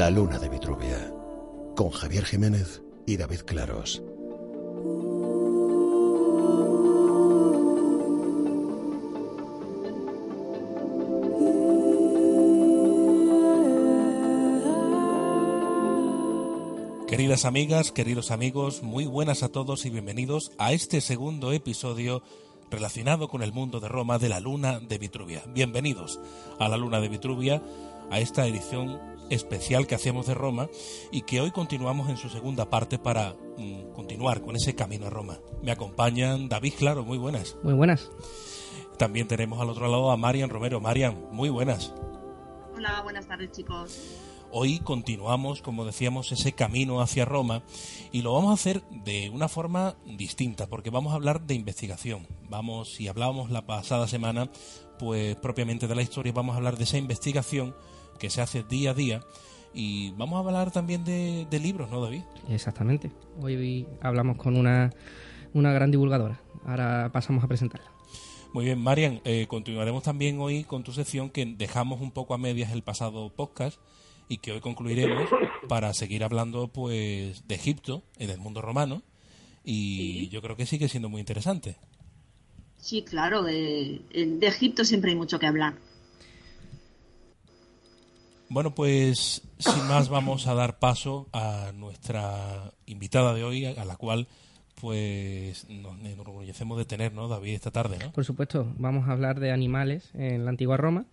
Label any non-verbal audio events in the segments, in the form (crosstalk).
La luna de Vitruvia, con Javier Jiménez y David Claros. Queridas amigas, queridos amigos, muy buenas a todos y bienvenidos a este segundo episodio relacionado con el mundo de Roma de la Luna de Vitruvia. Bienvenidos a la Luna de Vitruvia, a esta edición especial que hacemos de Roma y que hoy continuamos en su segunda parte para mm, continuar con ese camino a Roma. Me acompañan David Claro, muy buenas. Muy buenas. También tenemos al otro lado a Marian Romero. Marian, muy buenas. Hola, buenas tardes chicos. Hoy continuamos, como decíamos, ese camino hacia Roma y lo vamos a hacer de una forma distinta, porque vamos a hablar de investigación. Vamos, si hablábamos la pasada semana, pues propiamente de la historia, vamos a hablar de esa investigación que se hace día a día y vamos a hablar también de, de libros, ¿no, David? Exactamente. Hoy hablamos con una, una gran divulgadora. Ahora pasamos a presentarla. Muy bien, Marian, eh, continuaremos también hoy con tu sección que dejamos un poco a medias el pasado podcast y que hoy concluiremos para seguir hablando pues de Egipto y del mundo romano y yo creo que sigue siendo muy interesante. Sí, claro, de, de Egipto siempre hay mucho que hablar. Bueno, pues sin más vamos a dar paso a nuestra invitada de hoy, a la cual pues nos enorgullecemos de tener, ¿no, David, esta tarde, ¿no? Por supuesto, vamos a hablar de animales en la antigua Roma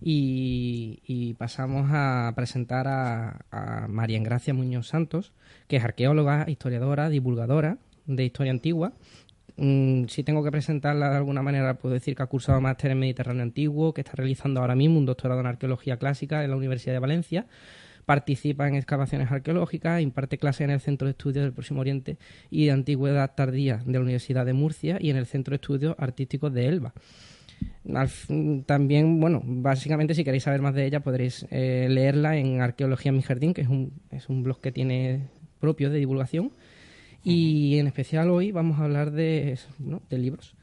y, pasamos a presentar a, a María Engracia Muñoz Santos, que es arqueóloga, historiadora, divulgadora de historia antigua. Mm, si tengo que presentarla de alguna manera, puedo decir que ha cursado máster en Mediterráneo Antiguo, que está realizando ahora mismo un doctorado en arqueología clásica en la Universidad de Valencia participa en excavaciones arqueológicas, imparte clases en el Centro de Estudios del Próximo Oriente y de Antigüedad Tardía de la Universidad de Murcia y en el Centro de Estudios Artísticos de Elba también, bueno, básicamente si queréis saber más de ella podréis eh, leerla en Arqueología en mi jardín, que es un, es un blog que tiene propio de divulgación. Y en especial hoy vamos a hablar de, de libros.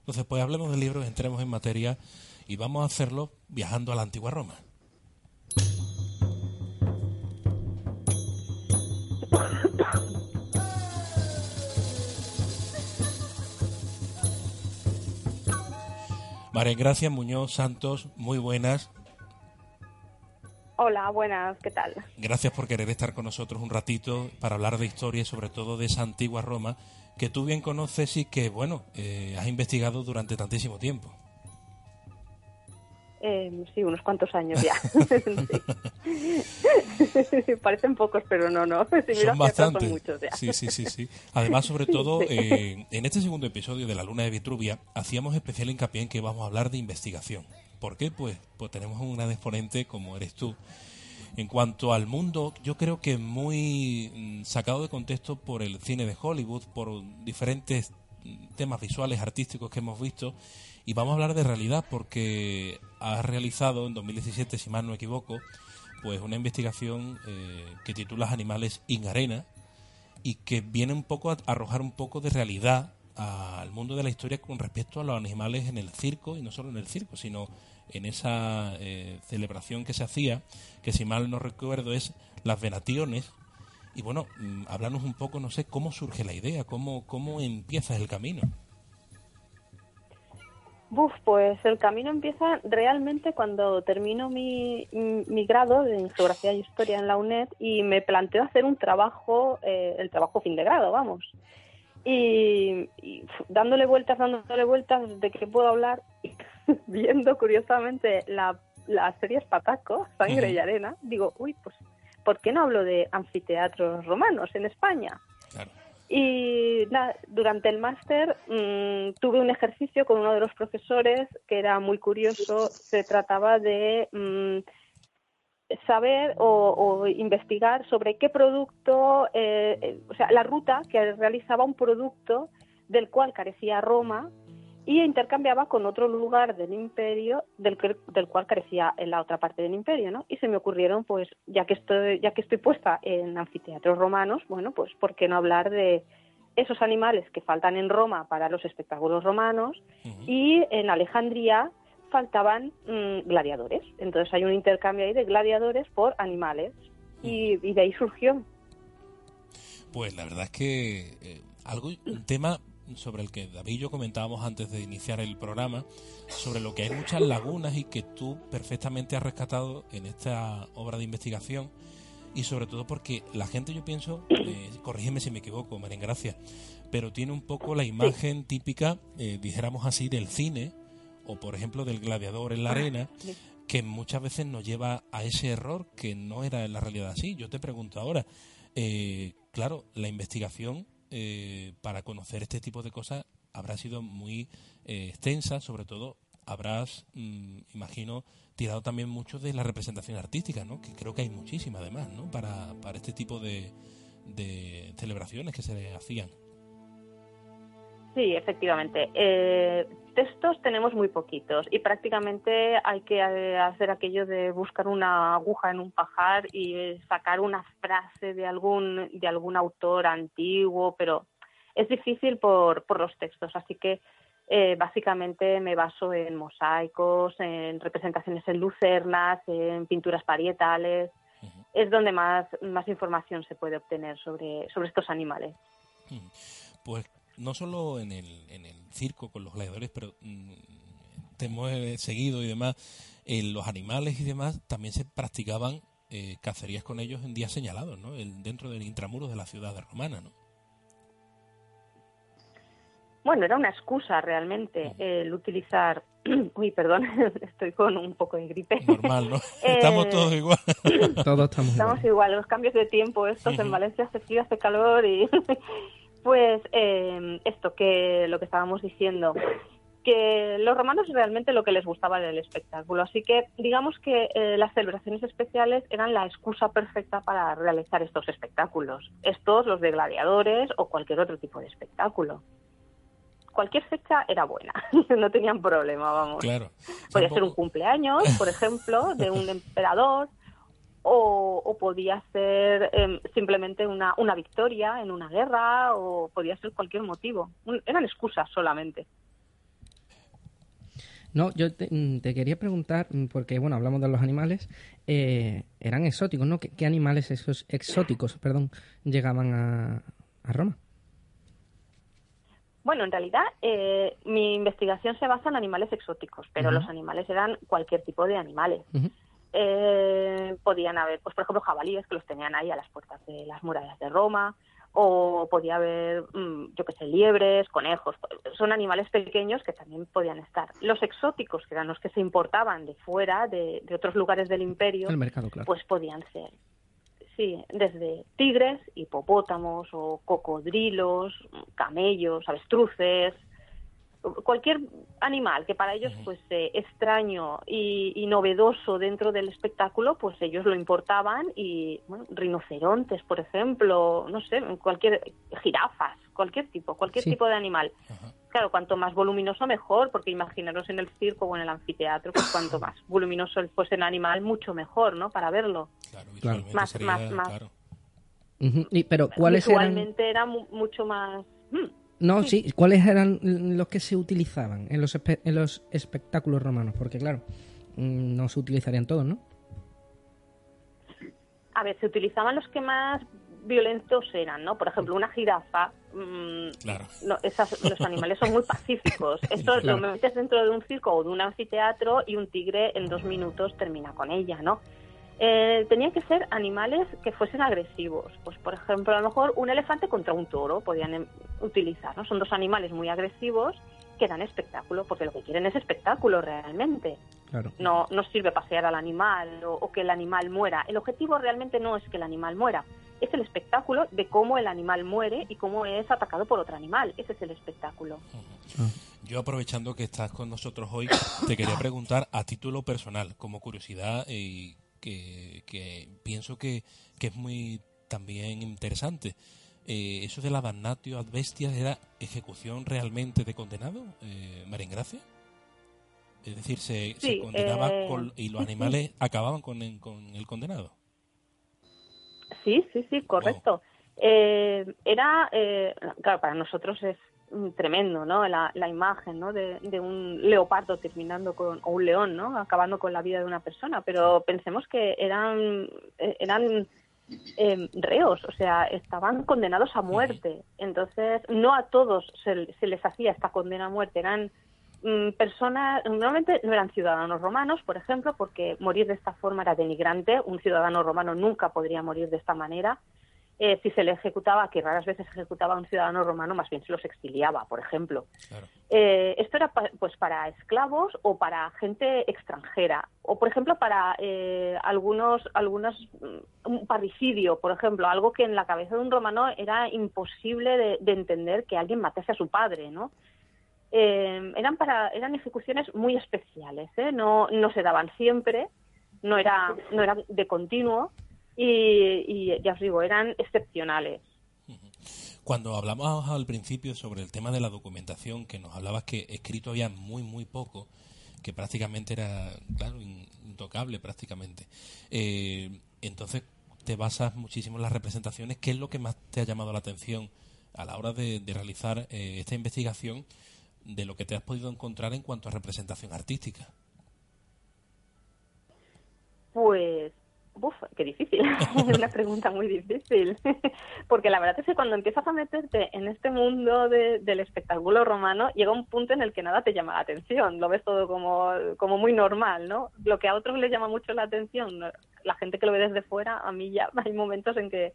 Entonces, pues hablemos de libros, entremos en materia y vamos a hacerlo viajando a la antigua Roma. María Gracia Muñoz Santos, muy buenas. Hola, buenas, ¿qué tal? Gracias por querer estar con nosotros un ratito para hablar de historia y sobre todo de esa antigua Roma que tú bien conoces y que, bueno, eh, has investigado durante tantísimo tiempo. Eh, sí, unos cuantos años ya. (laughs) (laughs) Parecen pocos, pero no, no. (laughs) son bastantes. muchos ya. Sí, sí, sí, sí. Además, sobre todo, eh, en este segundo episodio de La Luna de Vitruvia, hacíamos especial hincapié en que vamos a hablar de investigación. ¿Por qué? Pues, pues tenemos un gran exponente como eres tú. En cuanto al mundo, yo creo que muy mm, sacado de contexto por el cine de Hollywood, por diferentes temas visuales, artísticos que hemos visto, y vamos a hablar de realidad porque has realizado en 2017, si mal no equivoco, pues una investigación eh, que titula Animales in Arena y que viene un poco a arrojar un poco de realidad al mundo de la historia con respecto a los animales en el circo y no solo en el circo, sino en esa eh, celebración que se hacía, que si mal no recuerdo es las venaciones. Y bueno, mm, háblanos un poco, no sé, cómo surge la idea, cómo, cómo empieza el camino. Buf, pues el camino empieza realmente cuando termino mi, mi grado en Geografía y Historia en la UNED y me planteo hacer un trabajo, eh, el trabajo fin de grado, vamos. Y, dándole vueltas, dándole vueltas de qué puedo hablar, (laughs) viendo curiosamente la, la serie Espartaco, Sangre y Arena, digo, uy, pues ¿por qué no hablo de anfiteatros romanos en España? Y durante el máster mm, tuve un ejercicio con uno de los profesores que era muy curioso. Se trataba de mm, saber o, investigar sobre qué producto, eh, eh, o sea, la ruta que realizaba un producto del cual carecía Roma y intercambiaba con otro lugar del imperio del, del cual carecía en la otra parte del imperio, ¿no? Y se me ocurrieron, pues, ya que estoy, ya que estoy puesta en anfiteatros romanos, bueno, pues, ¿por qué no hablar de esos animales que faltan en Roma para los espectáculos romanos y en Alejandría faltaban mm, gladiadores. Entonces hay un intercambio ahí de gladiadores por animales y, de ahí surgió. Pues la verdad es que eh, algo, un tema sobre el que David y yo comentábamos antes de iniciar el programa, sobre lo que hay muchas lagunas y que tú perfectamente has rescatado en esta obra de investigación y sobre todo porque la gente yo pienso, eh, corrígeme si me equivoco, María Gracia, pero tiene un poco la imagen típica, eh, dijéramos así, del cine o por ejemplo del gladiador en la arena, que muchas veces nos lleva a ese error que no era en la realidad así. Yo te pregunto ahora, eh, claro, la investigación eh, para conocer este tipo de cosas habrá sido muy eh, extensa, sobre todo habrás, mm, imagino, tirado también mucho de la representación artística, ¿no? que creo que hay muchísima además ¿no? para, para este tipo de, de celebraciones que se hacían. Sí, efectivamente. Eh, textos tenemos muy poquitos y prácticamente hay que hacer aquello de buscar una aguja en un pajar y sacar una frase de algún de algún autor antiguo, pero es difícil por, por los textos, así que eh, básicamente me baso en mosaicos, en representaciones en lucernas, en pinturas parietales. Es donde más, más información se puede obtener sobre, sobre estos animales. Pues no solo en el, en el circo con los gladiadores, pero mm, te hemos seguido y demás, en los animales y demás también se practicaban eh, cacerías con ellos en días señalados, ¿no? El, dentro del intramuro de la ciudad romana, ¿no? Bueno, era una excusa realmente el utilizar. (clears throat) Uy, perdón, (laughs) estoy con un poco de gripe. Normal, ¿no? (laughs) (laughs) estamos todos eh, igual. todos estamos, estamos igual. Los cambios de tiempo, estos en Valencia hace frío, hace calor y Pues eh, esto que lo que estábamos diciendo, que los romanos realmente lo que les gustaba era el espectáculo, así que digamos que eh, las celebraciones especiales eran la excusa perfecta para realizar estos espectáculos, estos los de gladiadores o cualquier otro tipo de espectáculo. Cualquier fecha era buena, (laughs) no tenían problema, vamos. Claro. Podía ser un cumpleaños, por (laughs) ejemplo, de un emperador, o, podía ser em, simplemente una, una victoria en una guerra o podía ser cualquier motivo. eran excusas solamente. No, yo mm, te, quería preguntar, mm, porque bueno, hablamos de los animales, eh, eran exóticos, ¿no? ¿Qué, animales esos exóticos, perdón, llegaban a, Roma? Bueno, en realidad eh, mi investigación se basa en animales exóticos, pero los animales eran cualquier tipo de animales eh, podían haber, pues por ejemplo, jabalíes que los tenían ahí a las puertas de las murallas de Roma, o podía haber, mm, yo qué sé, liebres, conejos, son animales pequeños que también podían estar. Los exóticos, que eran los que se importaban de fuera, de, otros lugares del imperio, pues podían ser, sí, desde tigres, hipopótamos o cocodrilos, camellos, avestruces, cualquier animal que para ellos pues eh, extraño y, novedoso dentro del espectáculo pues ellos lo importaban y bueno, rinocerontes por ejemplo no sé cualquier jirafas cualquier tipo cualquier tipo de animal. Claro cuanto más voluminoso mejor porque imaginaros en el circo o en el anfiteatro pues cuanto más (coughs) voluminoso fuese el animal mucho mejor no para verlo. Claro, más más más. pero cuáles visualmente era mucho más hmm, no, sí. ¿Cuáles eran los que se utilizaban en los, en los espectáculos romanos? Porque, claro, mm, no se utilizarían todos, ¿no? A ver, se utilizaban los que más violentos eran, ¿no? Por ejemplo, una jirafa. Mm, claro. los animales son muy pacíficos. (laughs) Esto lo metes dentro de un circo o de un anfiteatro y un tigre en dos minutos termina con ella, ¿no? Eh, tenían que ser animales que fuesen agresivos. Pues, por ejemplo, a lo mejor un elefante contra un toro podían em, utilizar, ¿no? Son dos animales muy agresivos que dan espectáculo, porque lo que quieren es espectáculo realmente. No, no sirve pasear al animal o, que el animal muera. El objetivo realmente no es que el animal muera, es el espectáculo de cómo el animal muere y cómo es atacado por otro animal. Ese es el espectáculo. Yo aprovechando que estás con nosotros hoy, te quería preguntar a título personal, como curiosidad, y que, que, pienso que, que, es muy también interesante. Eh, ¿Eso de la damnatio ad bestias era ejecución realmente de condenado, eh, María Gracia? Es decir, se, condenaba eh, y los animales acababan con el, con el condenado. Sí, sí, sí, correcto. Eh, era, eh, claro, para nosotros es tremendo, ¿no? La, imagen, ¿no? De, un leopardo terminando con, o un león, ¿no? Acabando con la vida de una persona, pero pensemos que eran, eran reos, o sea, estaban condenados a muerte. Entonces, no a todos se, se les hacía esta condena a muerte, eran Mm, personas, normalmente no eran ciudadanos romanos, por ejemplo, porque morir de esta forma era denigrante. Un ciudadano romano nunca podría morir de esta manera. Eh, si se le ejecutaba, que raras veces ejecutaba a un ciudadano romano, más bien se los exiliaba, por ejemplo. Eh, esto era pues para esclavos o para gente extranjera, o por ejemplo para eh, algunos, algunos, mm, un parricidio, por ejemplo, algo que en la cabeza de un romano era imposible de, de entender que alguien matase a su padre, ¿no? eh, eran para eran ejecuciones muy especiales ¿eh? no no se daban siempre no era no eran de continuo y, ya os digo eran excepcionales cuando hablamos al principio sobre el tema de la documentación que nos hablabas que escrito había muy muy poco que prácticamente era claro intocable prácticamente eh, entonces te basas muchísimo en las representaciones qué es lo que más te ha llamado la atención a la hora de, realizar eh, esta investigación de lo que te has podido encontrar en cuanto a representación artística. Pues, uf, qué difícil, (laughs) es una pregunta muy difícil, (laughs) porque la verdad es que cuando empiezas a meterte en este mundo del espectáculo romano, llega un punto en el que nada te llama la atención, lo ves todo como, como muy normal, ¿no? Lo que a otros les llama mucho la atención, la gente que lo ve desde fuera, a mí ya (laughs) hay momentos en que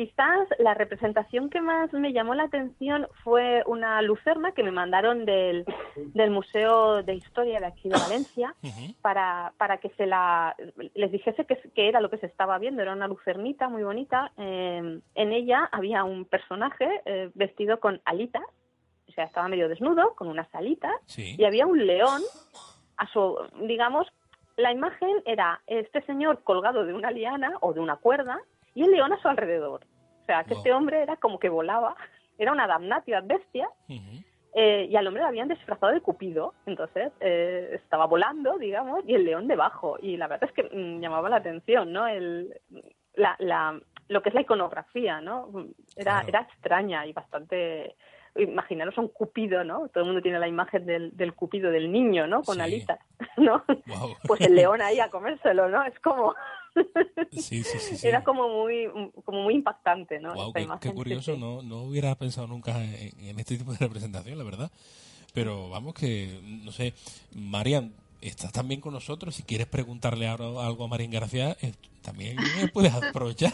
Quizás la representación que más me llamó la atención fue una lucerna que me mandaron del, del Museo de Historia de aquí de Valencia para, para que se la les dijese que, era lo que se estaba viendo. Era una lucernita muy bonita. Eh, en ella había un personaje eh, vestido con alitas, o sea, estaba medio desnudo, con unas alitas, y había un león, a su, digamos, la imagen era este señor colgado de una liana o de una cuerda y el león a su alrededor. Sea, que este hombre era como que volaba, (laughs) era una damnatio bestia, eh, y al hombre lo habían disfrazado de Cupido, entonces eh, estaba volando, digamos, y el león debajo. Y la verdad es que mm, llamaba la atención, ¿no? El, la, la, lo que es la iconografía, ¿no? Era, era extraña y bastante imaginaros un cupido, ¿no? Todo el mundo tiene la imagen del, del cupido del niño, ¿no? Con alitas, (laughs) ¿no? Pues el león ahí a comérselo, ¿no? Es como... Sí, sí, sí, (laughs) Era como muy, como muy impactante, ¿no? qué, curioso, no, no hubiera pensado nunca en, este tipo de representación, la verdad. Pero vamos que, no sé, Marian, estás también con nosotros. Si quieres preguntarle algo a Marian García, eh, también (laughs) puedes aprovechar.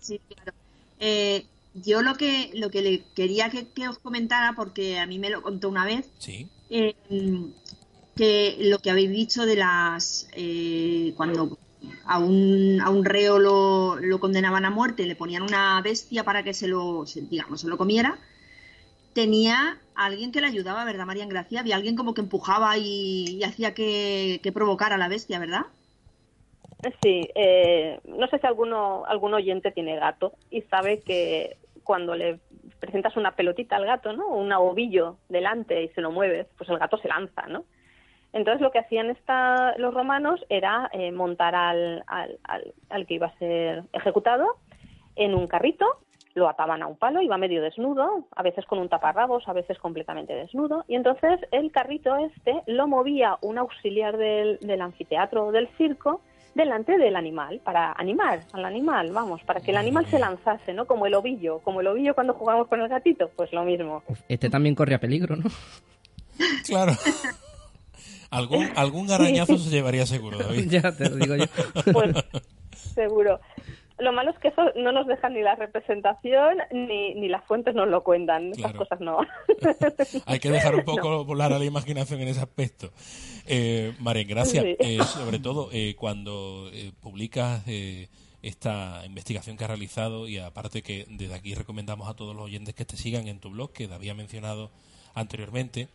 sí, claro. Eh, yo lo que, lo que le quería que, os comentara, porque a mí me lo contó una vez, eh, que lo que habéis dicho de las. Eh, cuando a un, a un reo lo, lo, condenaban a muerte, le ponían una bestia para que se lo, digamos, se lo comiera, tenía alguien que le ayudaba, ¿verdad, María Gracia? Había alguien como que empujaba y, hacía que, que provocara a la bestia, ¿verdad? Sí, eh, no sé si alguno, algún oyente tiene gato y sabe que cuando le presentas una pelotita al gato, ¿no? Un ovillo delante y se lo mueves, pues el gato se lanza, ¿no? Entonces lo que hacían esta, los romanos era eh, montar al, al, al, que iba a ser ejecutado en un carrito, lo ataban a un palo, iba medio desnudo, a veces con un taparrabos, a veces completamente desnudo, y entonces el carrito este lo movía un auxiliar del, del anfiteatro o del circo delante del animal, para animar al animal, vamos, para que el animal se lanzase, ¿no? Como el ovillo, como el ovillo cuando jugamos con el gatito, pues lo mismo. Este también corría peligro, ¿no? Claro. (laughs) Algún, (laughs) algún arañazo se llevaría seguro, (laughs) David. ya te lo digo yo. (laughs) Pues seguro. lo malo es que eso no nos deja ni la representación ni, ni las fuentes nos lo cuentan. Esas cosas no. Hay que dejar un poco volar a la imaginación en ese aspecto. Eh, Maren, gracias. Eh, sobre todo eh, cuando eh, publicas esta investigación que has realizado y aparte que desde aquí recomendamos a todos los oyentes que te sigan en tu blog, que te había mencionado anteriormente.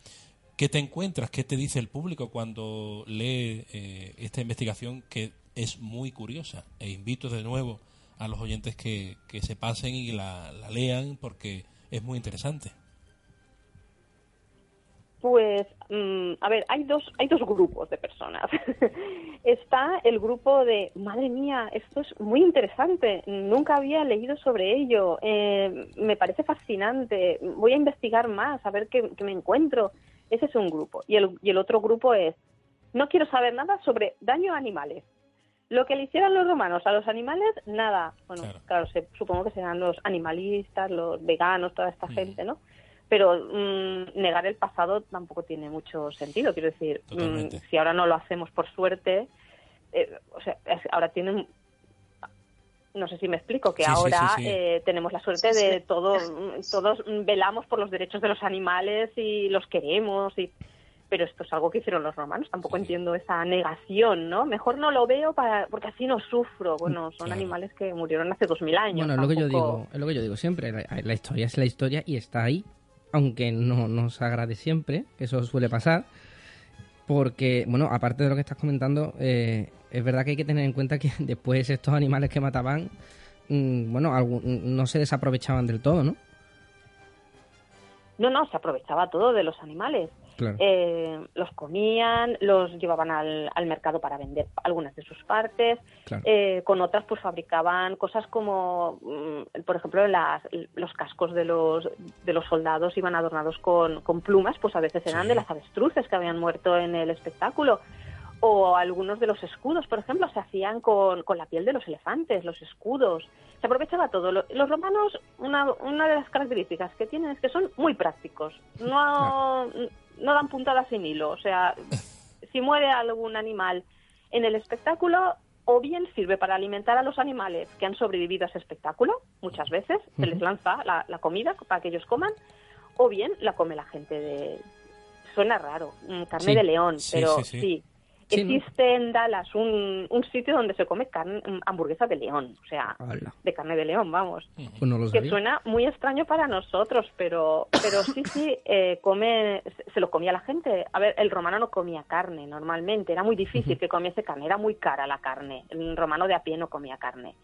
¿Qué te encuentras? ¿Qué te dice el público cuando lee esta investigación que es muy curiosa? E invito de nuevo a los oyentes que, que se pasen y la, lean porque es muy interesante. Pues, mm, a ver, hay dos, hay dos grupos de personas. (laughs) Está el grupo de, madre mía, esto es muy interesante, nunca había leído sobre ello, eh, me parece fascinante, voy a investigar más, a ver qué, me encuentro. Ese es un grupo. Y el, y el otro grupo es, no quiero saber nada sobre daño a animales. Lo que le hicieran los romanos a los animales, nada. Bueno, claro, supongo que serán los animalistas, los veganos, toda esta gente, ¿no? Pero mm, negar el pasado tampoco tiene mucho sentido. Quiero decir, mm, si ahora no lo hacemos por suerte, eh, o sea, ahora tienen no sé si me explico, que ahora eh, tenemos la suerte de todos, todos velamos por los derechos de los animales y los queremos y pero esto es algo que hicieron los romanos. Tampoco entiendo esa negación, ¿no? Mejor no lo veo para porque así no sufro. Bueno, son animales que murieron hace dos mil años. Bueno, es lo que yo digo, es lo que yo digo siempre. La, historia es la historia y está ahí, aunque no nos agrade siempre, eso suele pasar. Porque, bueno, aparte de lo que estás comentando, eh, es verdad que hay que tener en cuenta que (laughs) después estos animales que mataban, mm, bueno, no se desaprovechaban del todo, ¿no? No, no, se aprovechaba todo de los animales. Eh, los comían, los llevaban al, mercado para vender algunas de sus partes, eh, con otras pues fabricaban cosas como, mm, por ejemplo, las, los cascos de los, de los soldados iban adornados con, con plumas, pues a veces eran de las avestruces que habían muerto en el espectáculo o algunos de los escudos, por ejemplo, se hacían con, con, la piel de los elefantes, los escudos. Se aprovechaba todo. Los romanos, una, una de las características que tienen es que son muy prácticos. No, no dan puntadas sin hilo. O sea, si muere algún animal en el espectáculo, o bien sirve para alimentar a los animales que han sobrevivido a ese espectáculo, muchas veces se les lanza la, la comida para que ellos coman, o bien la come la gente de... Suena raro, mm, carne de león, pero sí, Existe en Dallas un, un, sitio donde se come carne, mm, hamburguesa de león, o sea, de carne de león, vamos. Pues que suena muy extraño para nosotros, pero, pero sí, sí, eh, come, se lo comía la gente. A ver, el romano no comía carne normalmente, era muy difícil que comiese carne, era muy cara la carne. El romano de a pie no comía carne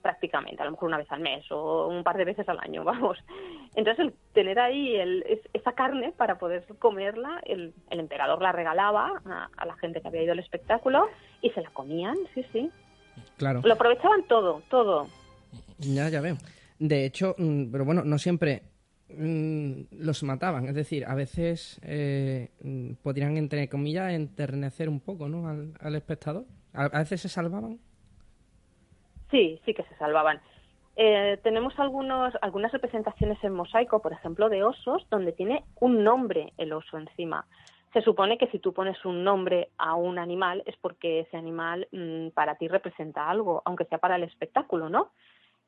prácticamente, a lo mejor una vez al mes o un par de veces al año, (laughs) vamos. Entonces, el tener ahí el, esa carne para poder comerla, el, el emperador la regalaba a, la gente que había ido al espectáculo y se la comían, sí, sí. Claro. Lo aprovechaban todo, todo. Ya, ya veo. De hecho, mm, pero bueno, no siempre mm, los mataban. Es decir, a veces eh, mm, podrían, entre comillas, enternecer un poco ¿no? al, al espectador. a veces se salvaban. Sí, sí que se salvaban. Eh, tenemos algunos, algunas representaciones en mosaico, por ejemplo, de osos, donde tiene un nombre el oso encima. Se supone que si tú pones un nombre a un animal es porque ese animal mm, para ti representa algo, aunque sea para el espectáculo, ¿no?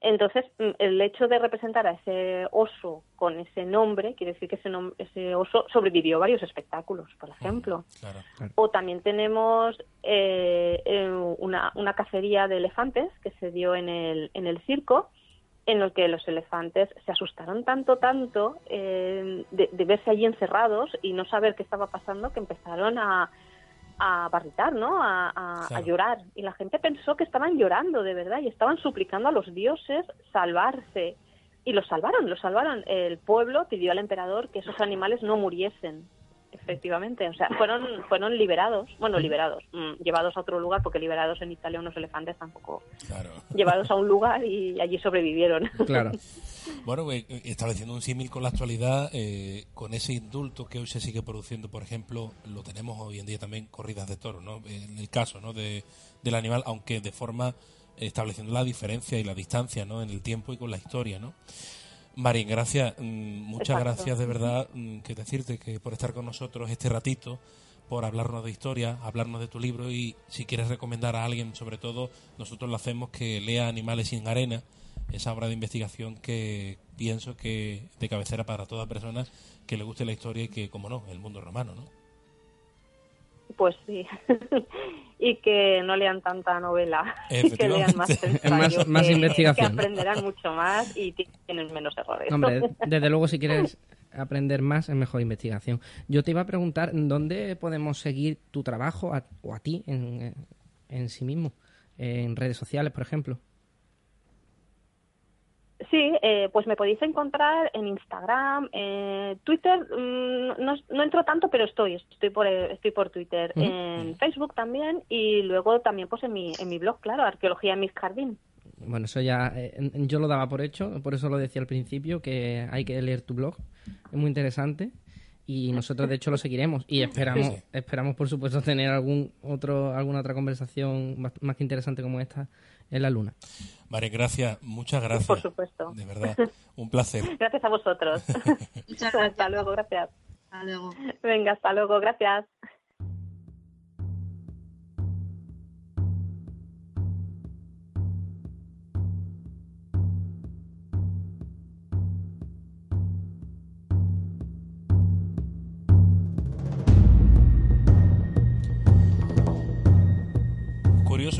Entonces, mm, el hecho de representar a ese oso con ese nombre quiere decir que ese, ese oso sobrevivió varios espectáculos, por ejemplo. O también tenemos eh, eh, una, una, cacería de elefantes que se dio en el, en el circo, en el que los elefantes se asustaron tanto, tanto eh, de verse allí encerrados y no saber qué estaba pasando que empezaron a a barritar, ¿no? A, llorar. Y la gente pensó que estaban llorando de verdad y estaban suplicando a los dioses salvarse. Y los salvaron, los salvaron. El pueblo pidió al emperador que esos animales no muriesen efectivamente. O sea, fueron, fueron liberados, bueno, liberados, mm, llevados a otro lugar, porque liberados en Italia unos elefantes tampoco. Claro. Llevados a un lugar y allí sobrevivieron. Claro. (laughs) bueno, eh, estableciendo un símil con la actualidad, eh, con ese indulto que hoy se sigue produciendo, por ejemplo, lo tenemos hoy en día también corridas de toros, ¿no? En el caso, ¿no? De, del animal, aunque de forma estableciendo la diferencia y la distancia, ¿no? En el tiempo y con la historia, ¿no? Marín, gracias, mm, muchas gracias de verdad, mm, que decirte que por estar con nosotros este ratito, por hablarnos de historia, hablarnos de tu libro y si quieres recomendar a alguien, sobre todo, nosotros lo hacemos que lea Animales sin arena, esa obra de investigación que pienso que de cabecera para toda persona que le guste la historia y que, como no, el mundo romano, ¿no? Pues sí. (laughs) y que no lean tanta novela, (laughs) que lean más ensayo, más, investigación. Que aprenderán mucho más y tienen menos errores. Hombre, (laughs) desde luego si quieres aprender más es mejor investigación. Yo te iba a preguntar, ¿dónde podemos seguir tu trabajo o a ti en, en sí mismo? En redes sociales, por ejemplo. Sí, eh, pues me podéis encontrar en Instagram, eh, Twitter, mm, no, no, entro tanto, pero estoy, estoy por, estoy por Twitter, en Facebook también y luego también pues en mi, en mi blog, claro, Arqueología en mis jardín. Bueno, eso ya eh, yo lo daba por hecho, por eso lo decía al principio, que hay que leer tu blog, es muy interesante y nosotros de hecho lo seguiremos y esperamos esperamos por supuesto tener algún otro alguna otra conversación más, más que interesante como esta en la luna. María Gracia, muchas gracias. Por supuesto. De verdad, un placer. (laughs) gracias a vosotros. muchas gracias. Hasta luego, gracias. Hasta luego. Venga, hasta luego, gracias.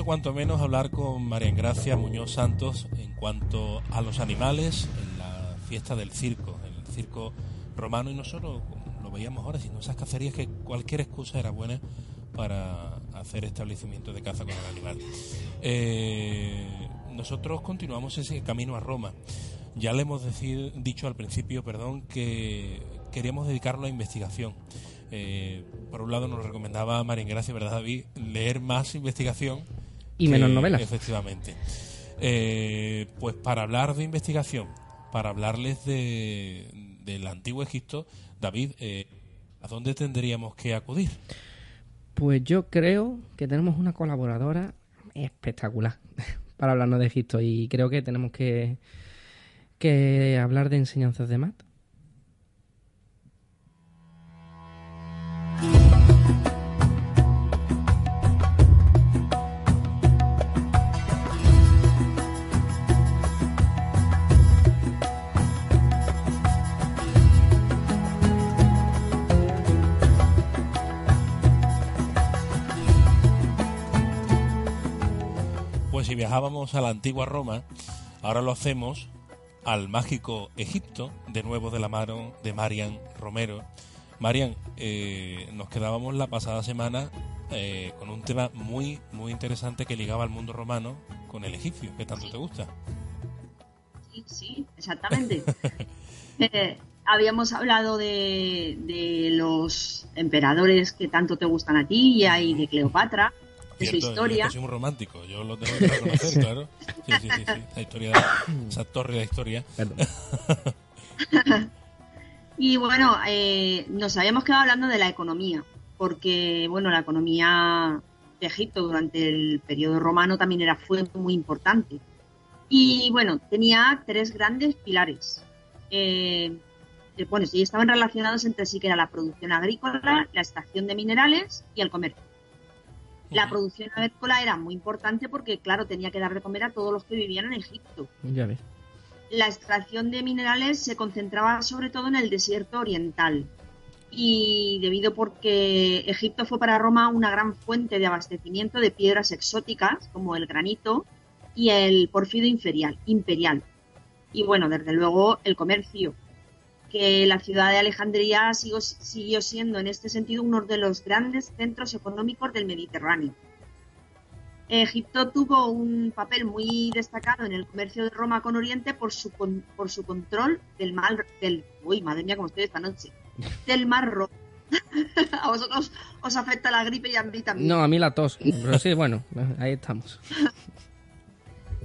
Cuanto menos hablar con María Engracia Muñoz Santos en cuanto a los animales en la fiesta del circo, en el circo romano y no solo lo veíamos ahora, sino esas cacerías que cualquier excusa era buena para hacer establecimiento de caza con el animal. Eh, nosotros continuamos ese camino a Roma. Ya le hemos dicho al principio, perdón, que queríamos dedicarlo a investigación. Eh, por un lado nos recomendaba María Engracia, ¿verdad David? Leer más investigación y menos novelas. Efectivamente. Eh, pues para hablar de investigación, para hablarles de, del antiguo Egipto, David, eh, ¿a dónde tendríamos que acudir? Pues yo creo que tenemos una colaboradora espectacular (laughs) para hablarnos de Egipto y creo que tenemos que, que hablar de enseñanzas de Matt. Viajábamos a la antigua Roma, ahora lo hacemos al mágico Egipto, de nuevo de la mano de Marian Romero. Marian, eh, nos quedábamos la pasada semana eh, con un tema muy, muy interesante que ligaba al mundo romano con el egipcio, que tanto te gusta. Sí, sí, exactamente. (laughs) Eh, habíamos hablado de, de, los emperadores que tanto te gustan a ti y de Cleopatra su historia. Yo soy un romántico, yo lo tengo que reconocer, (laughs) claro. Sí, sí, sí, sí. La historia, esa torre de historia. (laughs) y bueno, eh, nos habíamos quedado hablando de la economía, porque bueno, la economía de Egipto durante el periodo romano también era fue muy importante. Y bueno, tenía tres grandes pilares. Eh, bueno, sí, estaban relacionados entre sí, que era la producción agrícola, la extracción de minerales y el comercio. La producción agrícola era muy importante porque, claro, tenía que dar de comer a todos los que vivían en Egipto. Ya ves. La extracción de minerales se concentraba sobre todo en el desierto oriental. Y debido porque Egipto fue para Roma una gran fuente de abastecimiento de piedras exóticas como el granito y el porfido imperial. imperial. Y bueno, desde luego el comercio, que la ciudad de Alejandría siguió, siendo en este sentido uno de los grandes centros económicos del Mediterráneo. Egipto tuvo un papel muy destacado en el comercio de Roma con Oriente por su, por su control del mar del uy madre mía cómo estoy esta noche del mar rojo. (laughs) A vosotros os afecta la gripe y a mí también no a mí la tos pero sí bueno ahí estamos.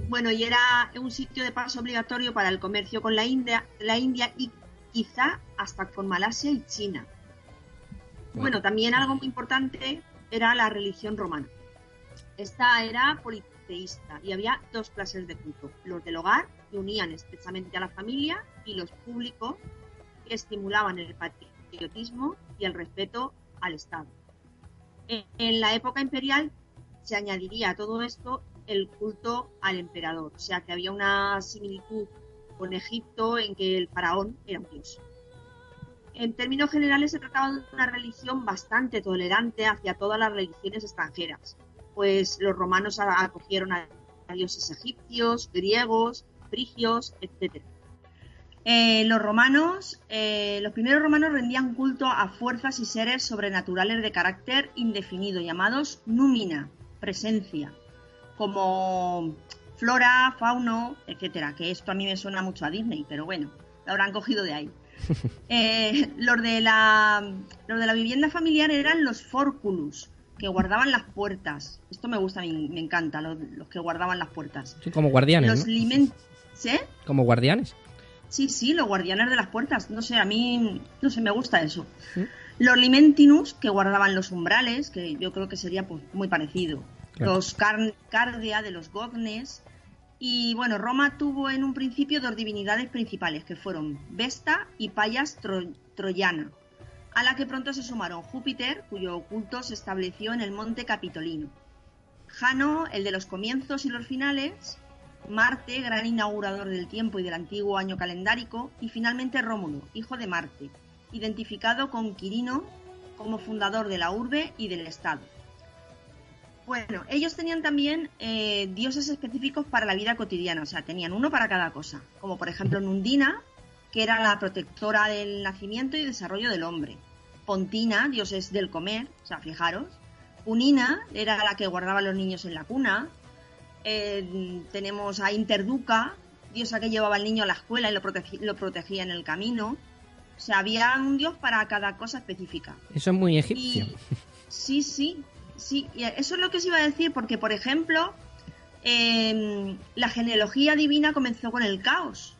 Bueno y era un sitio de paso obligatorio para el comercio con la India la India y quizá hasta con Malasia y China. Bueno, también algo muy importante era la religión romana. Esta era politeísta y había dos clases de culto, los del hogar, que unían estrechamente a la familia, y los públicos, que estimulaban el patriotismo y el respeto al Estado. En la época imperial se añadiría a todo esto el culto al emperador, o sea que había una similitud con Egipto en que el faraón era un dios. En términos generales se trataba de una religión bastante tolerante hacia todas las religiones extranjeras, pues los romanos acogieron a dioses egipcios, griegos, frigios, etc. Eh, los romanos, eh, los primeros romanos rendían culto a fuerzas y seres sobrenaturales de carácter indefinido, llamados numina, presencia, como flora, fauno, etcétera, que esto a mí me suena mucho a Disney, pero bueno, lo habrán cogido de ahí. (laughs) Eh, los, de la, los de la vivienda familiar eran los forculus, que guardaban las puertas. Esto me gusta, me, me encanta, los, que guardaban las puertas. Sí, como guardianes. Los ¿no? ¿Sí? Como guardianes. Sí, sí, los guardianes de las puertas. No sé, a mí, no sé, me gusta eso. Los limentinus, que guardaban los umbrales, que yo creo que sería pues, muy parecido. Los cardia de los gognes. Y bueno, Roma tuvo en un principio dos divinidades principales, que fueron Vesta y Payas Troyana a la que pronto se sumaron Júpiter, cuyo culto se estableció en el monte Capitolino, Jano, el de los comienzos y los finales, Marte, gran inaugurador del tiempo y del antiguo año calendárico, y finalmente Rómulo, hijo de Marte, identificado con Quirino como fundador de la urbe y del Estado. Bueno, ellos tenían también eh, dioses específicos para la vida cotidiana, o sea, tenían uno para cada cosa, como por ejemplo Nundina, que era la protectora del nacimiento y desarrollo del hombre. Pontina, dioses del comer, o sea, fijaros. Unina era la que guardaba a los niños en la cuna. Eh, tenemos a Interduca, diosa que llevaba al niño a la escuela y lo, lo protegía en el camino. O sea, había un dios para cada cosa específica. Eso es muy egipcio. sí, sí, sí. Eso es lo que os iba a decir, porque, por ejemplo, em, la genealogía divina comenzó con el caos,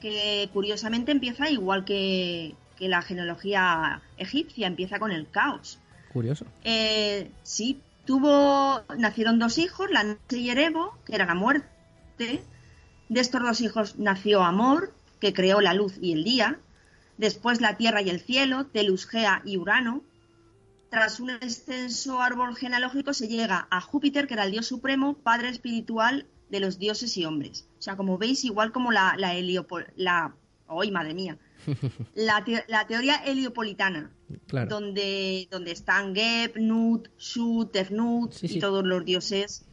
que curiosamente empieza igual que, que la genealogía egipcia empieza con el caos. Curioso. Eh, sí, tuvo, nacieron dos hijos, la noche y Erebo, que era la muerte. De estos dos hijos nació Amor, que creó la luz y el día. Después la tierra y el cielo, Telus, Gea y Urano. Tras un extenso árbol genealógico se llega a Júpiter, que era el dios supremo, padre espiritual de los dioses y hombres. O sea, como veis, igual como la, la la... ¡Ay, madre mía! (laughs) la, teoría heliopolitana, donde, donde están Geb, Nut, Shu, Tefnut y todos los dioses.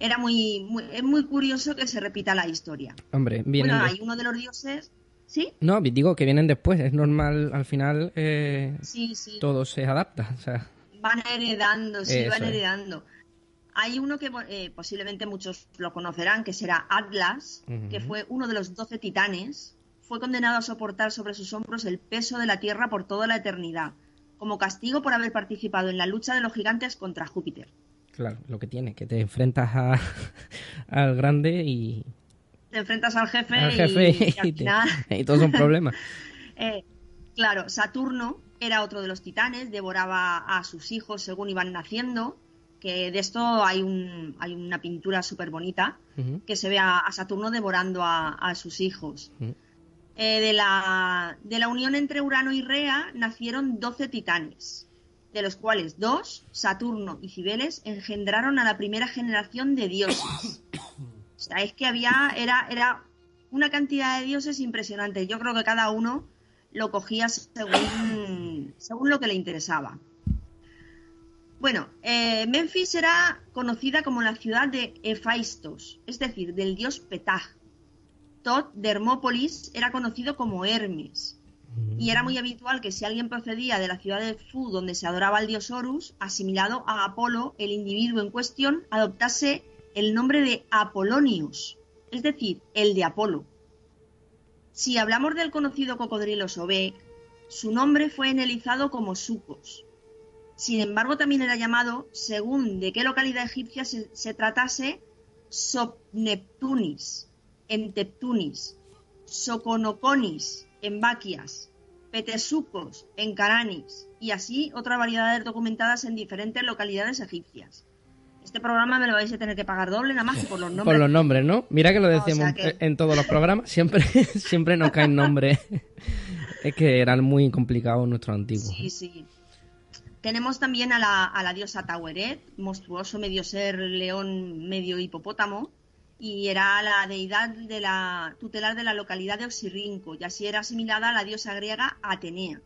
Era muy, es muy curioso que se repita la historia. Hombre, Bueno, hay uno de los dioses. ¿Sí? No, digo que vienen después, es normal, al final eh, todo se adapta. Van heredando, sí, van heredando. Hay uno que eh, posiblemente muchos lo conocerán, que será Atlas, que fue uno de los doce titanes, fue condenado a soportar sobre sus hombros el peso de la Tierra por toda la eternidad, como castigo por haber participado en la lucha de los gigantes contra Júpiter. Claro, lo que tiene, que te enfrentas (laughs) al grande y... Te enfrentas al jefe, y, y, todos son problemas. Eh, claro, Saturno era otro de los titanes, devoraba a sus hijos según iban naciendo, que de esto hay, un, hay una pintura súper bonita, que se ve a, Saturno devorando a, sus hijos. Eh, de, la, de la unión entre Urano y Rea nacieron 12 titanes, de los cuales dos, Saturno y Cibeles, engendraron a la primera generación de dioses. (coughs) O sea, es que había, era, era una cantidad de dioses impresionante. Yo creo que cada uno lo cogía según, según lo que le interesaba. Bueno, eh, Memphis era conocida como la ciudad de Hephaistos, es decir, del dios Petah, Tot de Hermópolis era conocido como Hermes. Y era muy habitual que si alguien procedía de la ciudad de Fu, donde se adoraba al dios Horus, asimilado a Apolo, el individuo en cuestión adoptase el nombre de Apolonius, es decir, el de Apolo. Si hablamos del conocido cocodrilo Sobek, su nombre fue enelizado como Sucos. Sin embargo, también era llamado, según de qué localidad egipcia se, se tratase, Sopneptunis, en Teptunis, Soconoconis en Baquias, Petesucos en Caranis y así otras variedades documentadas en diferentes localidades egipcias. Este programa me lo vais a tener que pagar doble nada más que por los nombres. Por los nombres, ¿no? Mira que lo decíamos en todos los programas, siempre, (laughs) siempre nos caen nombres. (laughs) es que eran muy complicados nuestros antiguos. Sí, sí. Tenemos también a la, a la diosa Taweret, monstruoso medio ser león medio hipopótamo, y era la deidad de la tutelar de la localidad de Oxirrinco, y así era asimilada a la diosa griega Atenea.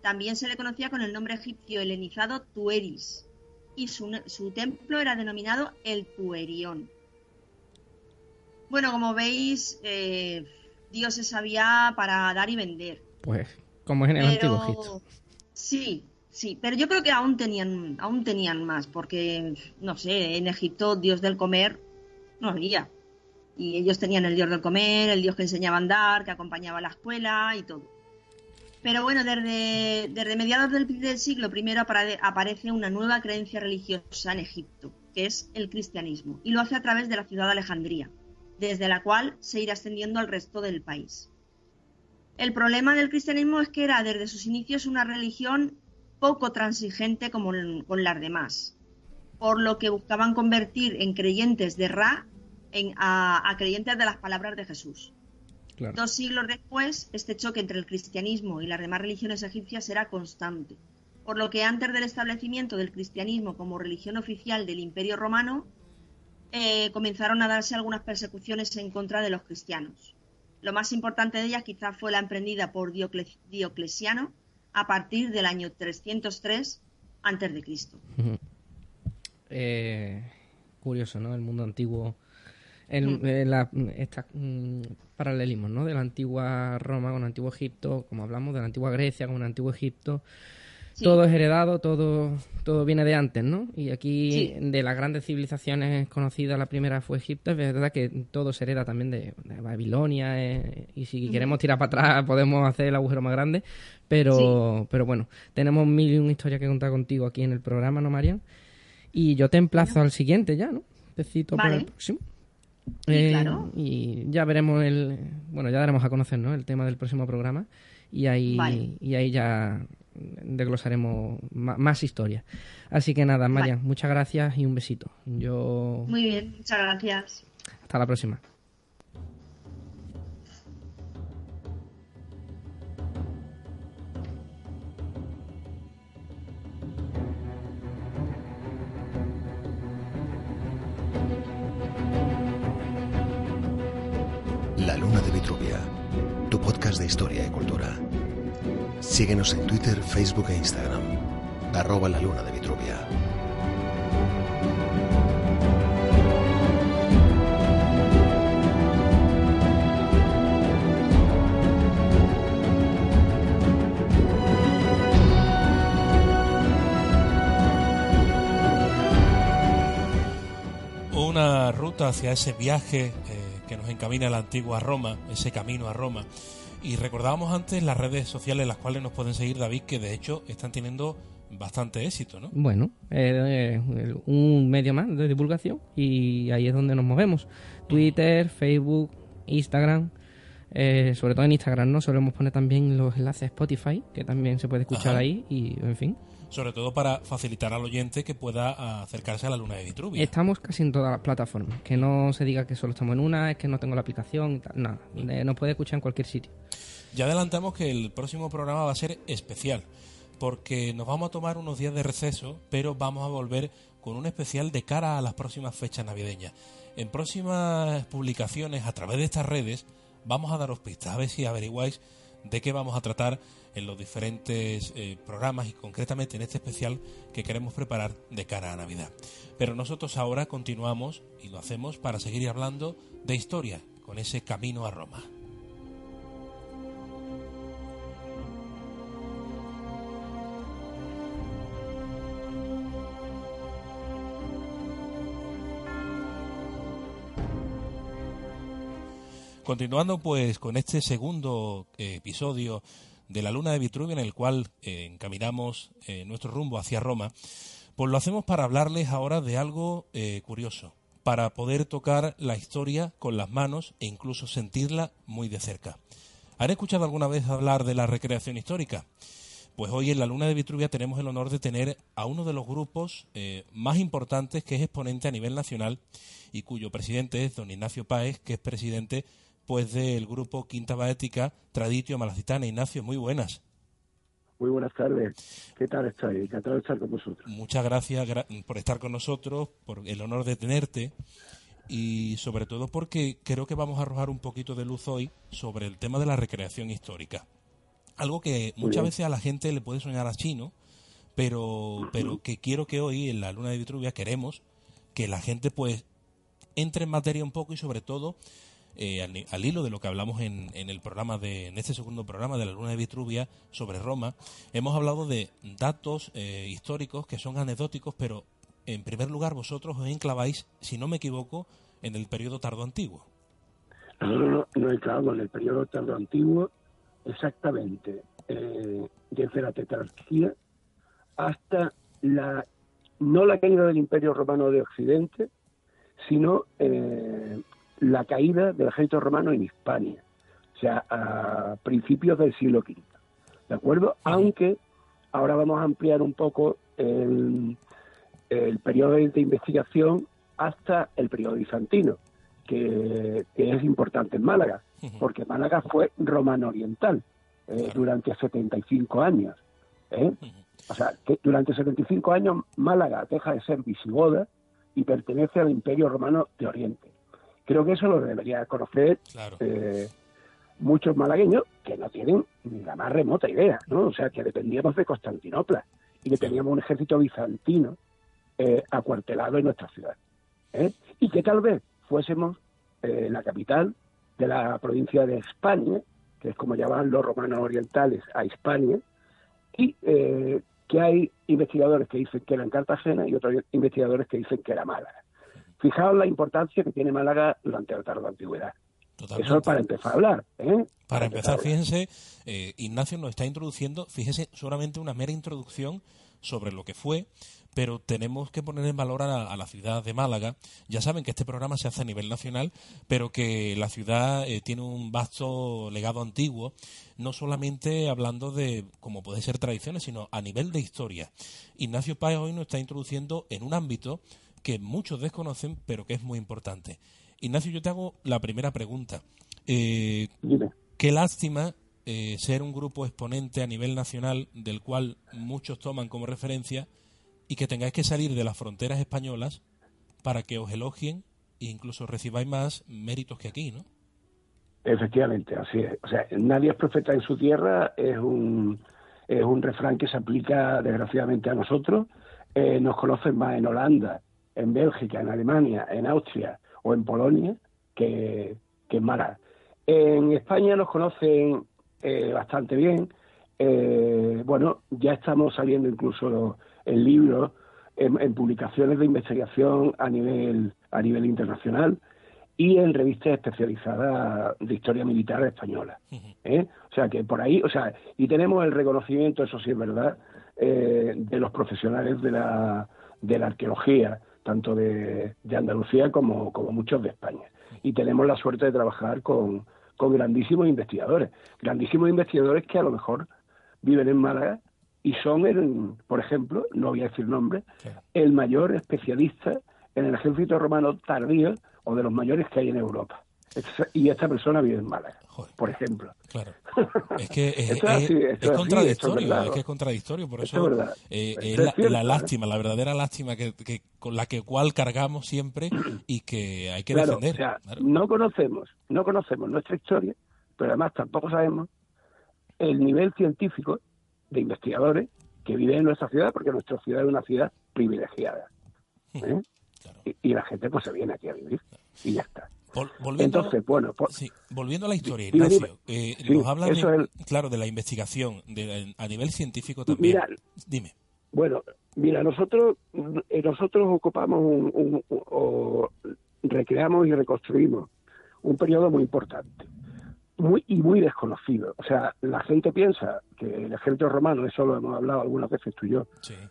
También se le conocía con el nombre egipcio helenizado Tueris, y su, templo era denominado el Tuerión. Bueno, como veis, eh, dioses había para dar y vender. Pues, como es en el antiguo Egipto. Sí, sí, pero yo creo que aún tenían, aún tenían más, porque, no sé, en Egipto dios del comer no había. Y ellos tenían el dios del comer, el dios que enseñaba a andar, que acompañaba a la escuela y todo. Pero bueno, desde, mediados del, siglo I aparece una nueva creencia religiosa en Egipto, que es el cristianismo, y lo hace a través de la ciudad de Alejandría, desde la cual se irá extendiendo al resto del país. El problema del cristianismo es que era desde sus inicios una religión poco transigente como con las demás, por lo que buscaban convertir en creyentes de Ra a, creyentes de las palabras de Jesús. Dos siglos después, este choque entre el cristianismo y las demás religiones egipcias era constante, por lo que antes del establecimiento del cristianismo como religión oficial del Imperio Romano, eh, comenzaron a darse algunas persecuciones en contra de los cristianos. Lo más importante de ellas quizás fue la emprendida por Dioclesiano a partir del año 303 antes de Cristo. (laughs) Eh, curioso, ¿no? El mundo antiguo en, mm. la, mm, paralelismos, ¿no? De la antigua Roma con el antiguo Egipto, como hablamos, de la antigua Grecia con el antiguo Egipto. Todo es heredado, todo, todo viene de antes, ¿no? Y aquí, de las grandes civilizaciones conocidas, la primera fue Egipto, es verdad que todo se hereda también de, Babilonia, eh, y si queremos tirar para atrás podemos hacer el agujero más grande, pero, pero bueno, tenemos mil y una historias que contar contigo aquí en el programa, ¿no, Marian? Y yo te emplazo al siguiente ya, ¿no? Te para el próximo. Eh, y ya veremos el. Bueno, ya daremos a conocer ¿no? el tema del próximo programa y ahí, y ahí ya desglosaremos más, historias. Así que nada, María, muchas gracias y un besito. Yo. Muy bien, muchas gracias. Hasta la próxima. Historia y cultura. Síguenos en Twitter, Facebook e Instagram. Arroba la luna de Vitruvia. Una ruta hacia ese viaje que nos encamina a la antigua Roma, ese camino a Roma. Y recordábamos antes las redes sociales en las cuales nos pueden seguir, David, que de hecho están teniendo bastante éxito, ¿no? Bueno, eh, un medio más de divulgación y ahí es donde nos movemos. Twitter, Facebook, Instagram. Eh, sobre todo en Instagram, ¿no? Solemos poner también los enlaces Spotify, que también se puede escuchar ahí y, en fin sobre todo para facilitar al oyente que pueda acercarse a la luna de Vitruvia. Estamos casi en todas las plataformas, que no se diga que solo estamos en una, es que no tengo la aplicación, nada, nos puede escuchar en cualquier sitio. Ya adelantamos que el próximo programa va a ser especial, porque nos vamos a tomar unos días de receso, pero vamos a volver con un especial de cara a las próximas fechas navideñas. En próximas publicaciones a través de estas redes vamos a daros pistas, a ver si averiguáis de qué vamos a tratar en los diferentes eh, programas y concretamente en este especial que queremos preparar de cara a Navidad. Pero nosotros ahora continuamos y lo hacemos para seguir hablando de historia con ese camino a Roma. Continuando pues con este segundo eh, episodio de la luna de Vitruvio en el cual eh, encaminamos eh, nuestro rumbo hacia Roma, pues lo hacemos para hablarles ahora de algo curioso, para poder tocar la historia con las manos e incluso sentirla muy de cerca. ¿Han escuchado alguna vez hablar de la recreación histórica? Pues hoy en la Luna de Vitruvia tenemos el honor de tener a uno de los grupos más importantes que es exponente a nivel nacional y cuyo presidente es don Ignacio Páez, que es presidente pues del grupo Quinta Baética Traditio Malacitana. Ignacio, muy buenas. Muy buenas tardes. ¿Qué tal estáis? Encantado de estar con vosotros. Muchas gracias por estar con nosotros, por el honor de tenerte y sobre todo porque creo que vamos a arrojar un poquito de luz hoy sobre el tema de la recreación histórica. Algo que muchas veces a la gente le puede soñar a chino, pero, pero que quiero que hoy en la Luna de Vitruvia queremos que la gente pues entre en materia un poco y sobre todo eh, al, hilo de lo que hablamos en, el programa de, en este segundo programa de la Luna de Vitruvia sobre Roma, hemos hablado de datos eh, históricos que son anecdóticos, pero en primer lugar vosotros os enclaváis, si no me equivoco, en el periodo tardo antiguo. Nosotros nos enclavamos en el periodo tardo antiguo exactamente eh, desde la tetrarquía hasta la no la caída del Imperio Romano de Occidente, sino eh, la caída del ejército romano en Hispania, o sea, a principios del siglo V. ¿De acuerdo? Aunque ahora vamos a ampliar un poco el, periodo de investigación hasta el periodo bizantino, que, es importante en Málaga, porque Málaga fue romano oriental eh, durante 75 años. ¿eh? O sea, que durante 75 años Málaga deja de ser visigoda y pertenece al Imperio Romano de Oriente. Creo que eso lo debería conocer eh, muchos malagueños que no tienen ni la más remota idea, ¿no? O sea, que dependíamos de Constantinopla y que teníamos un ejército bizantino eh, acuartelado en nuestra ciudad. ¿eh? Y que tal vez fuésemos la capital de la provincia de España, que es como llaman los romanos orientales a España, y que hay investigadores que dicen que era en Cartagena y otros investigadores que dicen que era Málaga. Fijaos la importancia que tiene Málaga durante la tarde antigüedad. Eso es para empezar a hablar. ¿eh? Para, empezar, fíjense, eh, Ignacio nos está introduciendo, fíjese, solamente una mera introducción sobre lo que fue, pero tenemos que poner en valor a la, ciudad de Málaga. Ya saben que este programa se hace a nivel nacional, pero que la ciudad eh, tiene un vasto legado antiguo, no solamente hablando de, como puede ser tradiciones, sino a nivel de historia. Ignacio Páez hoy nos está introduciendo en un ámbito que muchos desconocen, pero que es muy importante. Ignacio, yo te hago la primera pregunta. Eh, qué lástima eh, ser un grupo exponente a nivel nacional del cual muchos toman como referencia y que tengáis que salir de las fronteras españolas para que os elogien e incluso recibáis más méritos que aquí, ¿no? Efectivamente, así es. O sea, nadie es profeta en su tierra, es un, es un refrán que se aplica desgraciadamente a nosotros. Eh, nos conocen más en Holanda, en Bélgica, en Alemania, en Austria o en Polonia que, que en Málaga. En España nos conocen eh, bastante bien. Eh, bueno, ya estamos saliendo incluso en libros, en, publicaciones de investigación a nivel, a nivel internacional y en revistas especializadas de historia militar española. ¿eh? O sea que por ahí, o sea, y tenemos el reconocimiento, eso sí es verdad, de los profesionales de la, de la arqueología, tanto de, Andalucía como, como, muchos de España. Y tenemos la suerte de trabajar con, con grandísimos investigadores, grandísimos investigadores que a lo mejor viven en Málaga y son, el, por ejemplo, no voy a decir nombre, el mayor especialista en el ejército romano tardío o de los mayores que hay en Europa y esta persona vive en Málaga, por ejemplo. Claro. (laughs) Es que es, contradictorio, es, que es contradictorio, por eso eh, es la, lástima, la verdadera lástima que, con la que cual cargamos siempre y que hay que defender. No conocemos, no conocemos nuestra historia, pero además tampoco sabemos el nivel científico de investigadores que viven en nuestra ciudad, porque nuestra ciudad es una ciudad privilegiada. ¿eh? y, la gente pues se viene aquí a vivir y ya está volviendo, Entonces, bueno, volviendo a la historia, Ignacio, eh, nos habla de, claro, de la investigación a nivel científico también. Mira, Dime. Bueno, mira, nosotros eh, nosotros ocupamos un, o recreamos y reconstruimos un periodo muy importante muy y muy desconocido. O sea, la gente piensa que el ejército romano, eso lo hemos hablado algunas veces tú y yo,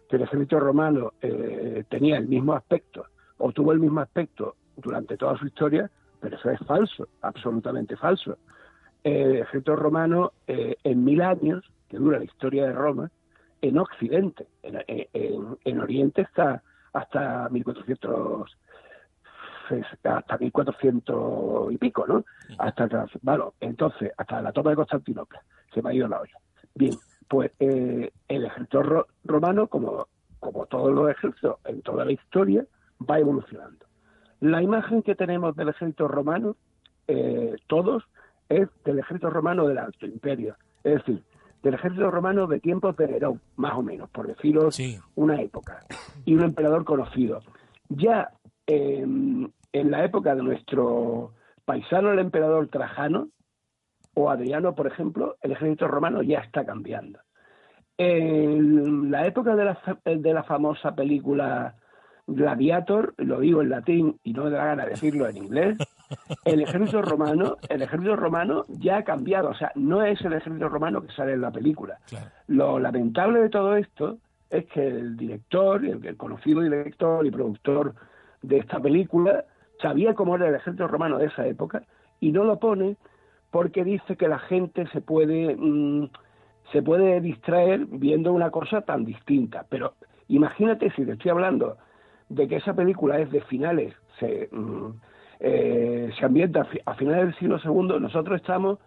que el ejército romano eh, tenía el mismo aspecto o tuvo el mismo aspecto durante toda su historia, pero eso es falso, absolutamente falso. El ejército romano, eh, en mil años, que dura la historia de Roma, en Occidente, en, Oriente está hasta 1400 hasta 1400 y pico, ¿no? Hasta bueno, entonces hasta la toma de Constantinopla se me ha ido la olla. Bien, pues el ejército romano, como, como todos los ejércitos en toda la historia, va evolucionando. La imagen que tenemos del ejército romano, todos, es del ejército romano del Alto Imperio. Es decir, del ejército romano de tiempos de Nerón, más o menos, por decirlo una época, y un emperador conocido. Ya en la época de nuestro paisano, el emperador Trajano, o Adriano, por ejemplo, el ejército romano ya está cambiando. En la época de la, de la famosa película Gladiator, lo digo en latín y no me da gana decirlo en inglés, el ejército romano, el ejército romano ya ha cambiado, o sea, no es el ejército romano que sale en la película. Lo lamentable de todo esto es que el director, el, conocido director y productor de esta película, sabía cómo era el ejército romano de esa época y no lo pone porque dice que la gente se puede mm, se puede distraer viendo una cosa tan distinta. Pero imagínate si te estoy hablando de que esa película es de finales, se, mm, eh, se ambienta a finales del siglo II, nosotros estamos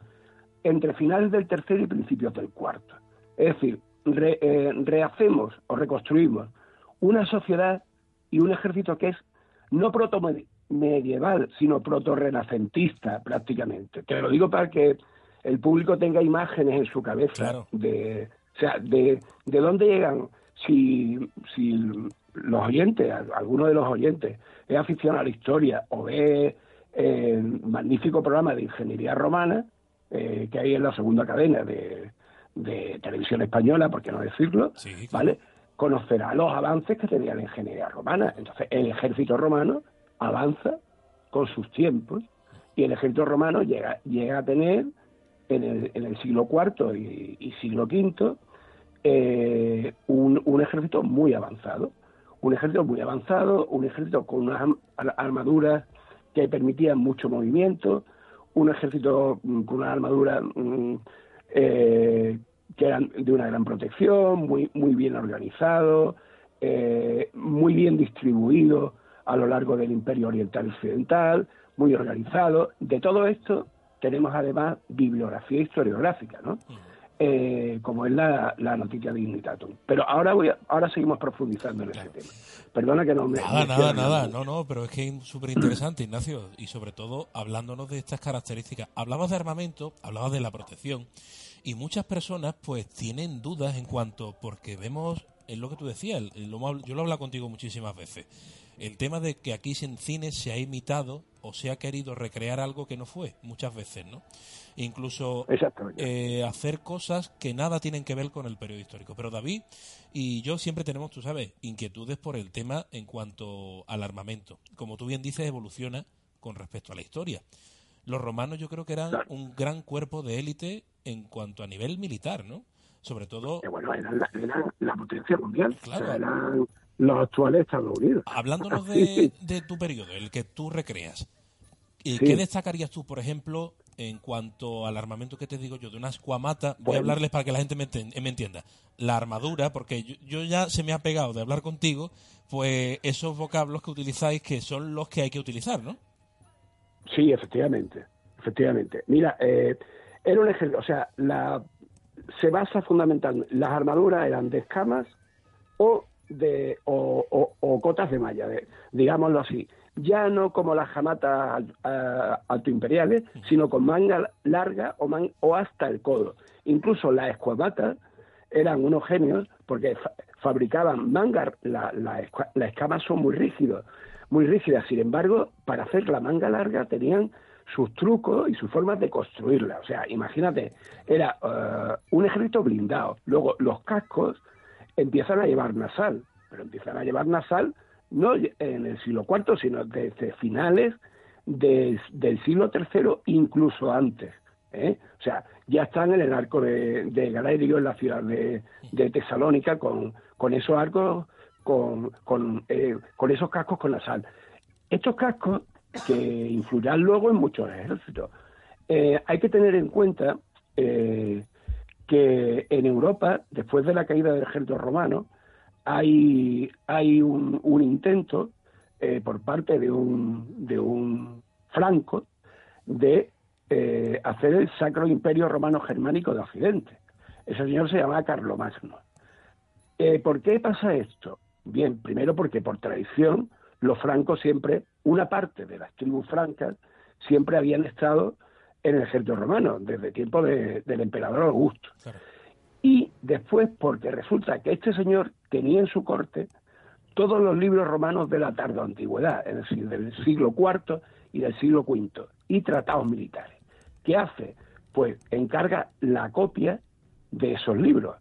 entre finales del tercero y principios del cuarto. Es decir, eh, rehacemos o reconstruimos una sociedad y un ejército que es no proto-medieval, sino proto-renacentista prácticamente. Te lo digo para que el público tenga imágenes en su cabeza de, o sea, de, de dónde llegan. Si, si los oyentes, alguno de los oyentes, es aficionado a la historia o ve el magnífico programa de ingeniería romana eh, que hay en la segunda cadena de, televisión española, por qué no decirlo, ¿vale? Conocerá los avances que tenía la ingeniería romana. Entonces, el ejército romano avanza con sus tiempos y el ejército romano llega, llega a tener en el, en el siglo IV y, siglo V eh, un, un ejército muy avanzado un ejército muy avanzado, un ejército con unas armaduras que permitían mucho movimiento, un ejército mm, con una armadura mm, eh, que eran de una gran protección, muy, muy bien organizado, eh, muy bien distribuido a lo largo del Imperio Oriental Occidental, muy organizado. De todo esto tenemos además bibliografía historiográfica, ¿no? Eh, como es la, noticia de Dignitatum. Pero ahora voy ahora seguimos profundizando en ese tema. Perdona que no me... Nada, nada, nada. No, no, pero es que es súper interesante, Ignacio. Y sobre todo hablándonos de estas características. Hablabas de armamento, hablabas de la protección. Y muchas personas pues tienen dudas en cuanto, porque vemos, es lo que tú decías, yo lo he hablado contigo muchísimas veces el tema de que aquí en cine se ha imitado o se ha querido recrear algo que no fue, muchas veces, ¿no? Incluso eh, hacer cosas que nada tienen que ver con el periodo histórico. Pero David y yo siempre tenemos, tú sabes, inquietudes por el tema en cuanto al armamento. Como tú bien dices, evoluciona con respecto a la historia. Los romanos yo creo que eran un gran cuerpo de élite en cuanto a nivel militar, ¿no? Sobre todo... bueno, eran la, potencia mundial. Claro los actuales Estados Unidos. Hablándonos (laughs) de, tu periodo, el que tú recreas, ¿y ¿qué destacarías tú, por ejemplo, en cuanto al armamento que te digo yo, de una escuamata? Voy a hablarles para que la gente me, entienda. La armadura, porque yo, ya se me ha pegado de hablar contigo, pues esos vocablos que utilizáis que son los que hay que utilizar, ¿no? Sí, efectivamente, efectivamente. Mira, eh, era un ejemplo, o sea, la, se basa fundamentalmente, las armaduras eran de escamas o de, o, cotas de malla, digámoslo así. Ya no como las jamatas altoimperiales, sino con manga larga o, o hasta el codo. Incluso las escuamatas eran unos genios porque fabricaban mangas, la, la, las escamas son muy rígidos, muy rígidas. Sin embargo, para hacer la manga larga tenían sus trucos y sus formas de construirla. O sea, imagínate, era eh, un ejército blindado. Luego, los cascos empiezan a llevar nasal, pero empiezan a llevar nasal no en el siglo IV, sino desde finales del siglo III, incluso antes. ¿eh? O sea, ya están en el arco de, de Galaerio, en la ciudad de, Tesalónica, con, con esos arcos, con, con, eh, con esos cascos con nasal. Estos cascos que influirán luego en muchos ejércitos. Eh, hay que tener en cuenta que en Europa, después de la caída del ejército romano, hay, hay un, intento eh, por parte de un, de un Franco de eh, hacer el Sacro Imperio Romano Germánico de Occidente. Ese señor se llamaba Carlomagno. Eh, ¿Por qué pasa esto? Bien, primero porque por tradición los francos siempre, una parte de las tribus francas, siempre habían estado en el ejército romano, desde tiempo del emperador Augusto. Y después porque resulta que este señor tenía en su corte todos los libros romanos de la tarde antigüedad, es decir, del siglo IV y del siglo V, y tratados militares. ¿Qué hace? Pues encarga la copia de esos libros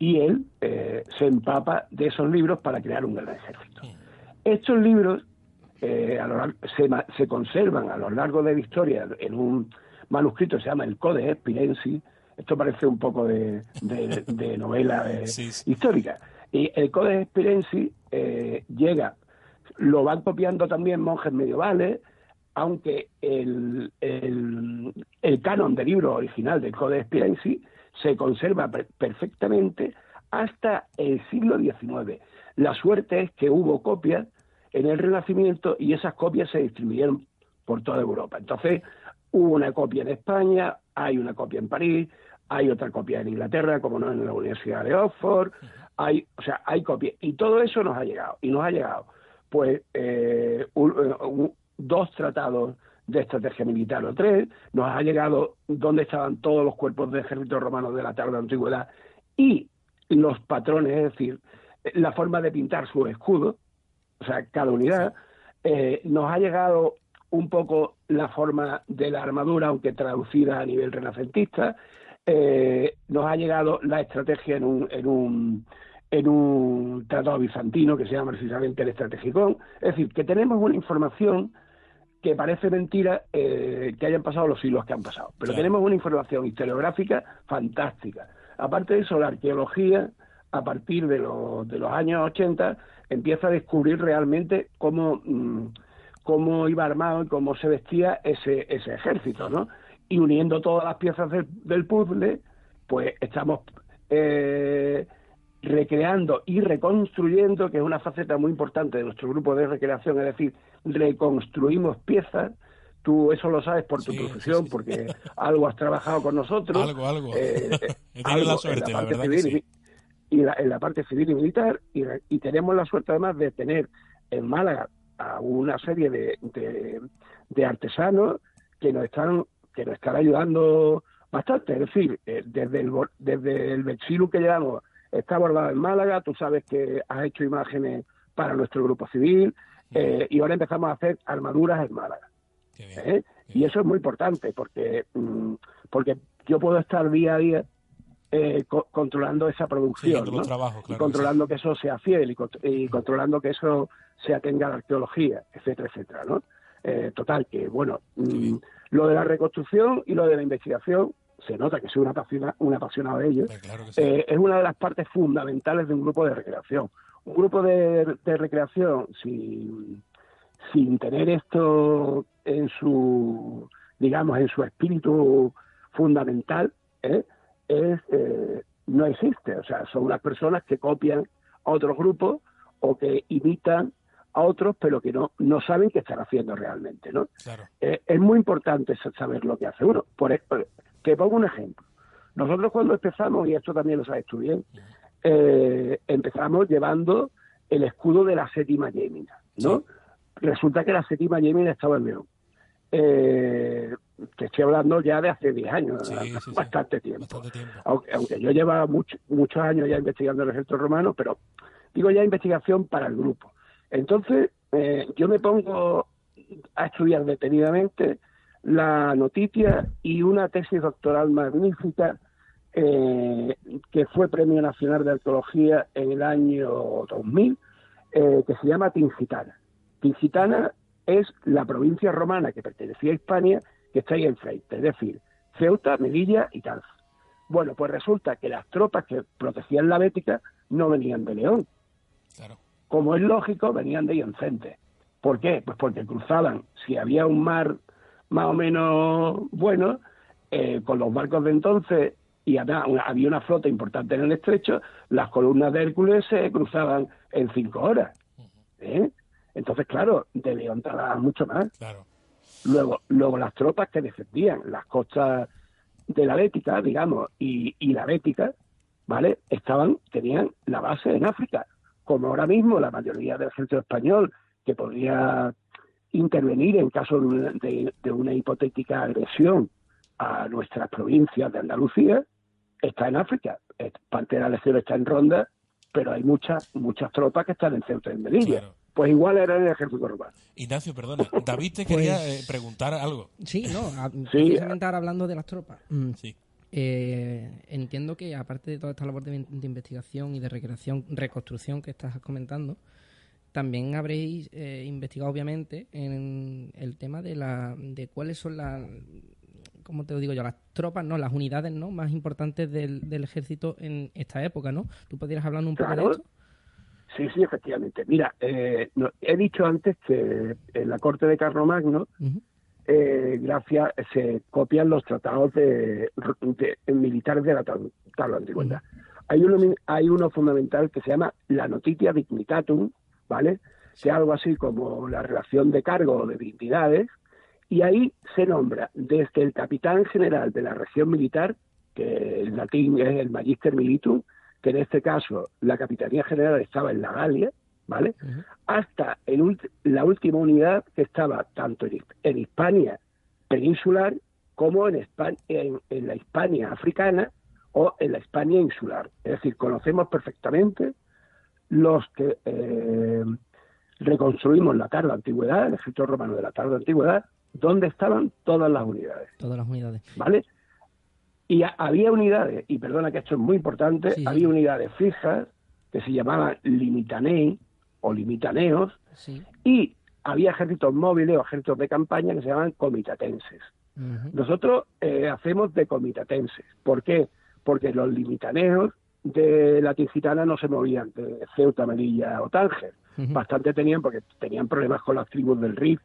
y él eh, se empapa de esos libros para crear un gran ejército. Estos libros eh, se, conservan a lo largo de la historia en un manuscrito que se llama el Codex Spirensi. Esto parece un poco de, novela eh, (laughs) histórica. Y el Codex Spirensi llega, lo van copiando también monjes medievales, aunque el, el, canon del libro original del Codex Spirensi se conserva perfectamente hasta el siglo XIX. La suerte es que hubo copias en el Renacimiento y esas copias se distribuyeron por toda Europa. Entonces, hubo una copia en España, hay una copia en París, hay otra copia en Inglaterra, como no en la Universidad de Oxford, hay, o sea, hay copias. Y todo eso nos ha llegado. Y nos ha llegado, pues, eh, eh, dos tratados de estrategia militar o tres, nos ha llegado dónde estaban todos los cuerpos de ejército romanos de la tarde antigüedad y los patrones, es decir, la forma de pintar su escudo, o sea, cada unidad, eh, nos ha llegado un poco la forma de la armadura, aunque traducida a nivel renacentista, eh, nos ha llegado la estrategia en un, en un en un tratado bizantino que se llama precisamente el Estrategicón. Es decir, que tenemos una información que parece mentira eh, que hayan pasado los siglos que han pasado. Pero tenemos una información historiográfica fantástica. Aparte de eso, la arqueología, a partir de, de los años 80, empieza a descubrir realmente cómo, mm, cómo iba armado y cómo se vestía ese, ese ejército, ¿no? Y uniendo todas las piezas del, puzzle, pues estamos eh, recreando y reconstruyendo, que es una faceta muy importante de nuestro grupo de recreación, es decir, reconstruimos piezas. Tú eso lo sabes por tu profesión, porque algo has trabajado con nosotros. (laughs) Algo, algo. Eh, (laughs) la suerte, la, verdad y, en la parte civil y militar, y, tenemos la suerte además de tener en Málaga a una serie de, de, artesanos que nos están que nos están ayudando bastante. Es decir, eh, desde el, desde el que llevamos está bordado en Málaga, tú sabes que has hecho imágenes para nuestro grupo civil eh, y ahora empezamos a hacer armaduras en Málaga. ¿eh? Y eso es muy importante porque, mm, porque yo puedo estar día a día eh, controlando esa producción y controlando que, eso sea fiel y, controlando que eso se atenga a la arqueología, etcétera, etcétera. ¿no? total, que bueno, lo de la reconstrucción y lo de la investigación se nota que soy una apasionado, un apasionado de ello, eh, es una de las partes fundamentales de un grupo de recreación. Un grupo de, recreación sin, sin tener esto en su, digamos, en su espíritu fundamental, ¿eh? es, eh, no existe. O sea, son las personas que copian a otros grupos o que imitan a otros, pero que no, no saben qué están haciendo realmente, ¿no? es muy importante saber lo que hace uno. Por, te pongo un ejemplo. Nosotros cuando empezamos, y esto también lo sabes tú bien, eh, empezamos llevando el escudo de la séptima Yémina, ¿no? Resulta que la séptima Yémina estaba en León. Eh, te estoy hablando ya de hace 10 años, bastante, tiempo. Aunque, yo llevaba muchos años ya investigando el ejército romano, pero digo ya investigación para el grupo. Entonces, eh, yo me pongo a estudiar detenidamente la noticia y una tesis doctoral magnífica eh, que fue Premio Nacional de Arqueología en el año 2000, eh, que se llama Tingitana. Tingitana es la provincia romana que pertenecía a Hispania, que está ahí enfrente, es decir, Ceuta, Melilla y Tarso. Bueno, pues resulta que las tropas que protegían la Bética no venían de León. Como es lógico, venían de Ioncente. ¿Por qué? Pues porque cruzaban, si había un mar más o menos bueno, eh, con los barcos de entonces, y había una, flota importante en el estrecho, las columnas de Hércules se cruzaban en cinco horas. ¿eh? Entonces, claro, de León tardaban mucho más. Luego, luego las tropas que defendían las costas de la Bética, digamos, y, y la Bética, ¿vale? Estaban, tenían la base en África, como ahora mismo la mayoría del ejército español que podría intervenir en caso de una, hipotética agresión a nuestras provincias de Andalucía, está en África. Parte de la lección está en Ronda, pero hay muchas muchas tropas que están en Ceuta y en Melilla. Pues igual era el ejército romano. Ignacio, perdona. David te quería pues eh, preguntar algo. Sí, no, sí. hablando de las tropas. Mm. Sí. Eh, entiendo que aparte de toda esta labor de, investigación y de recreación, reconstrucción que estás comentando, también habréis eh, investigado obviamente en el tema de la de cuáles son las como te digo yo las tropas no las unidades no más importantes del, ejército en esta época no tú podrías hablar un poco de esto sí sí efectivamente. Mira eh, he dicho antes que en la corte de Carlomagno eh, gracias se copian los tratados de, militares de la tabla antigüedad. Hay uno, hay uno fundamental que se llama la notitia dignitatum, ¿vale? Que algo así como la relación de cargo de dignidades, y ahí se nombra desde el capitán general de la región militar, que en latín es el magister militum, que en este caso la capitanía general estaba en la Galia, ¿vale? Hasta la última unidad que estaba tanto en, en Hispania peninsular como en, España, en, la Hispania africana o en la Hispania insular. Es decir, conocemos perfectamente los que eh, reconstruimos la tarde antigüedad, el ejército romano de la tarde antigüedad, donde estaban todas las unidades. Todas las unidades. ¿Vale? Y había unidades, y perdona que esto es muy importante, había unidades fijas que se llamaban limitanei, o limitaneos, y había ejércitos móviles o ejércitos de campaña que se llaman comitatenses. Nosotros eh, hacemos de comitatenses. ¿Por qué? Porque los limitaneos de la Tingitana no se movían de Ceuta, Melilla o Tánger. Bastante tenían porque tenían problemas con las tribus del Rif.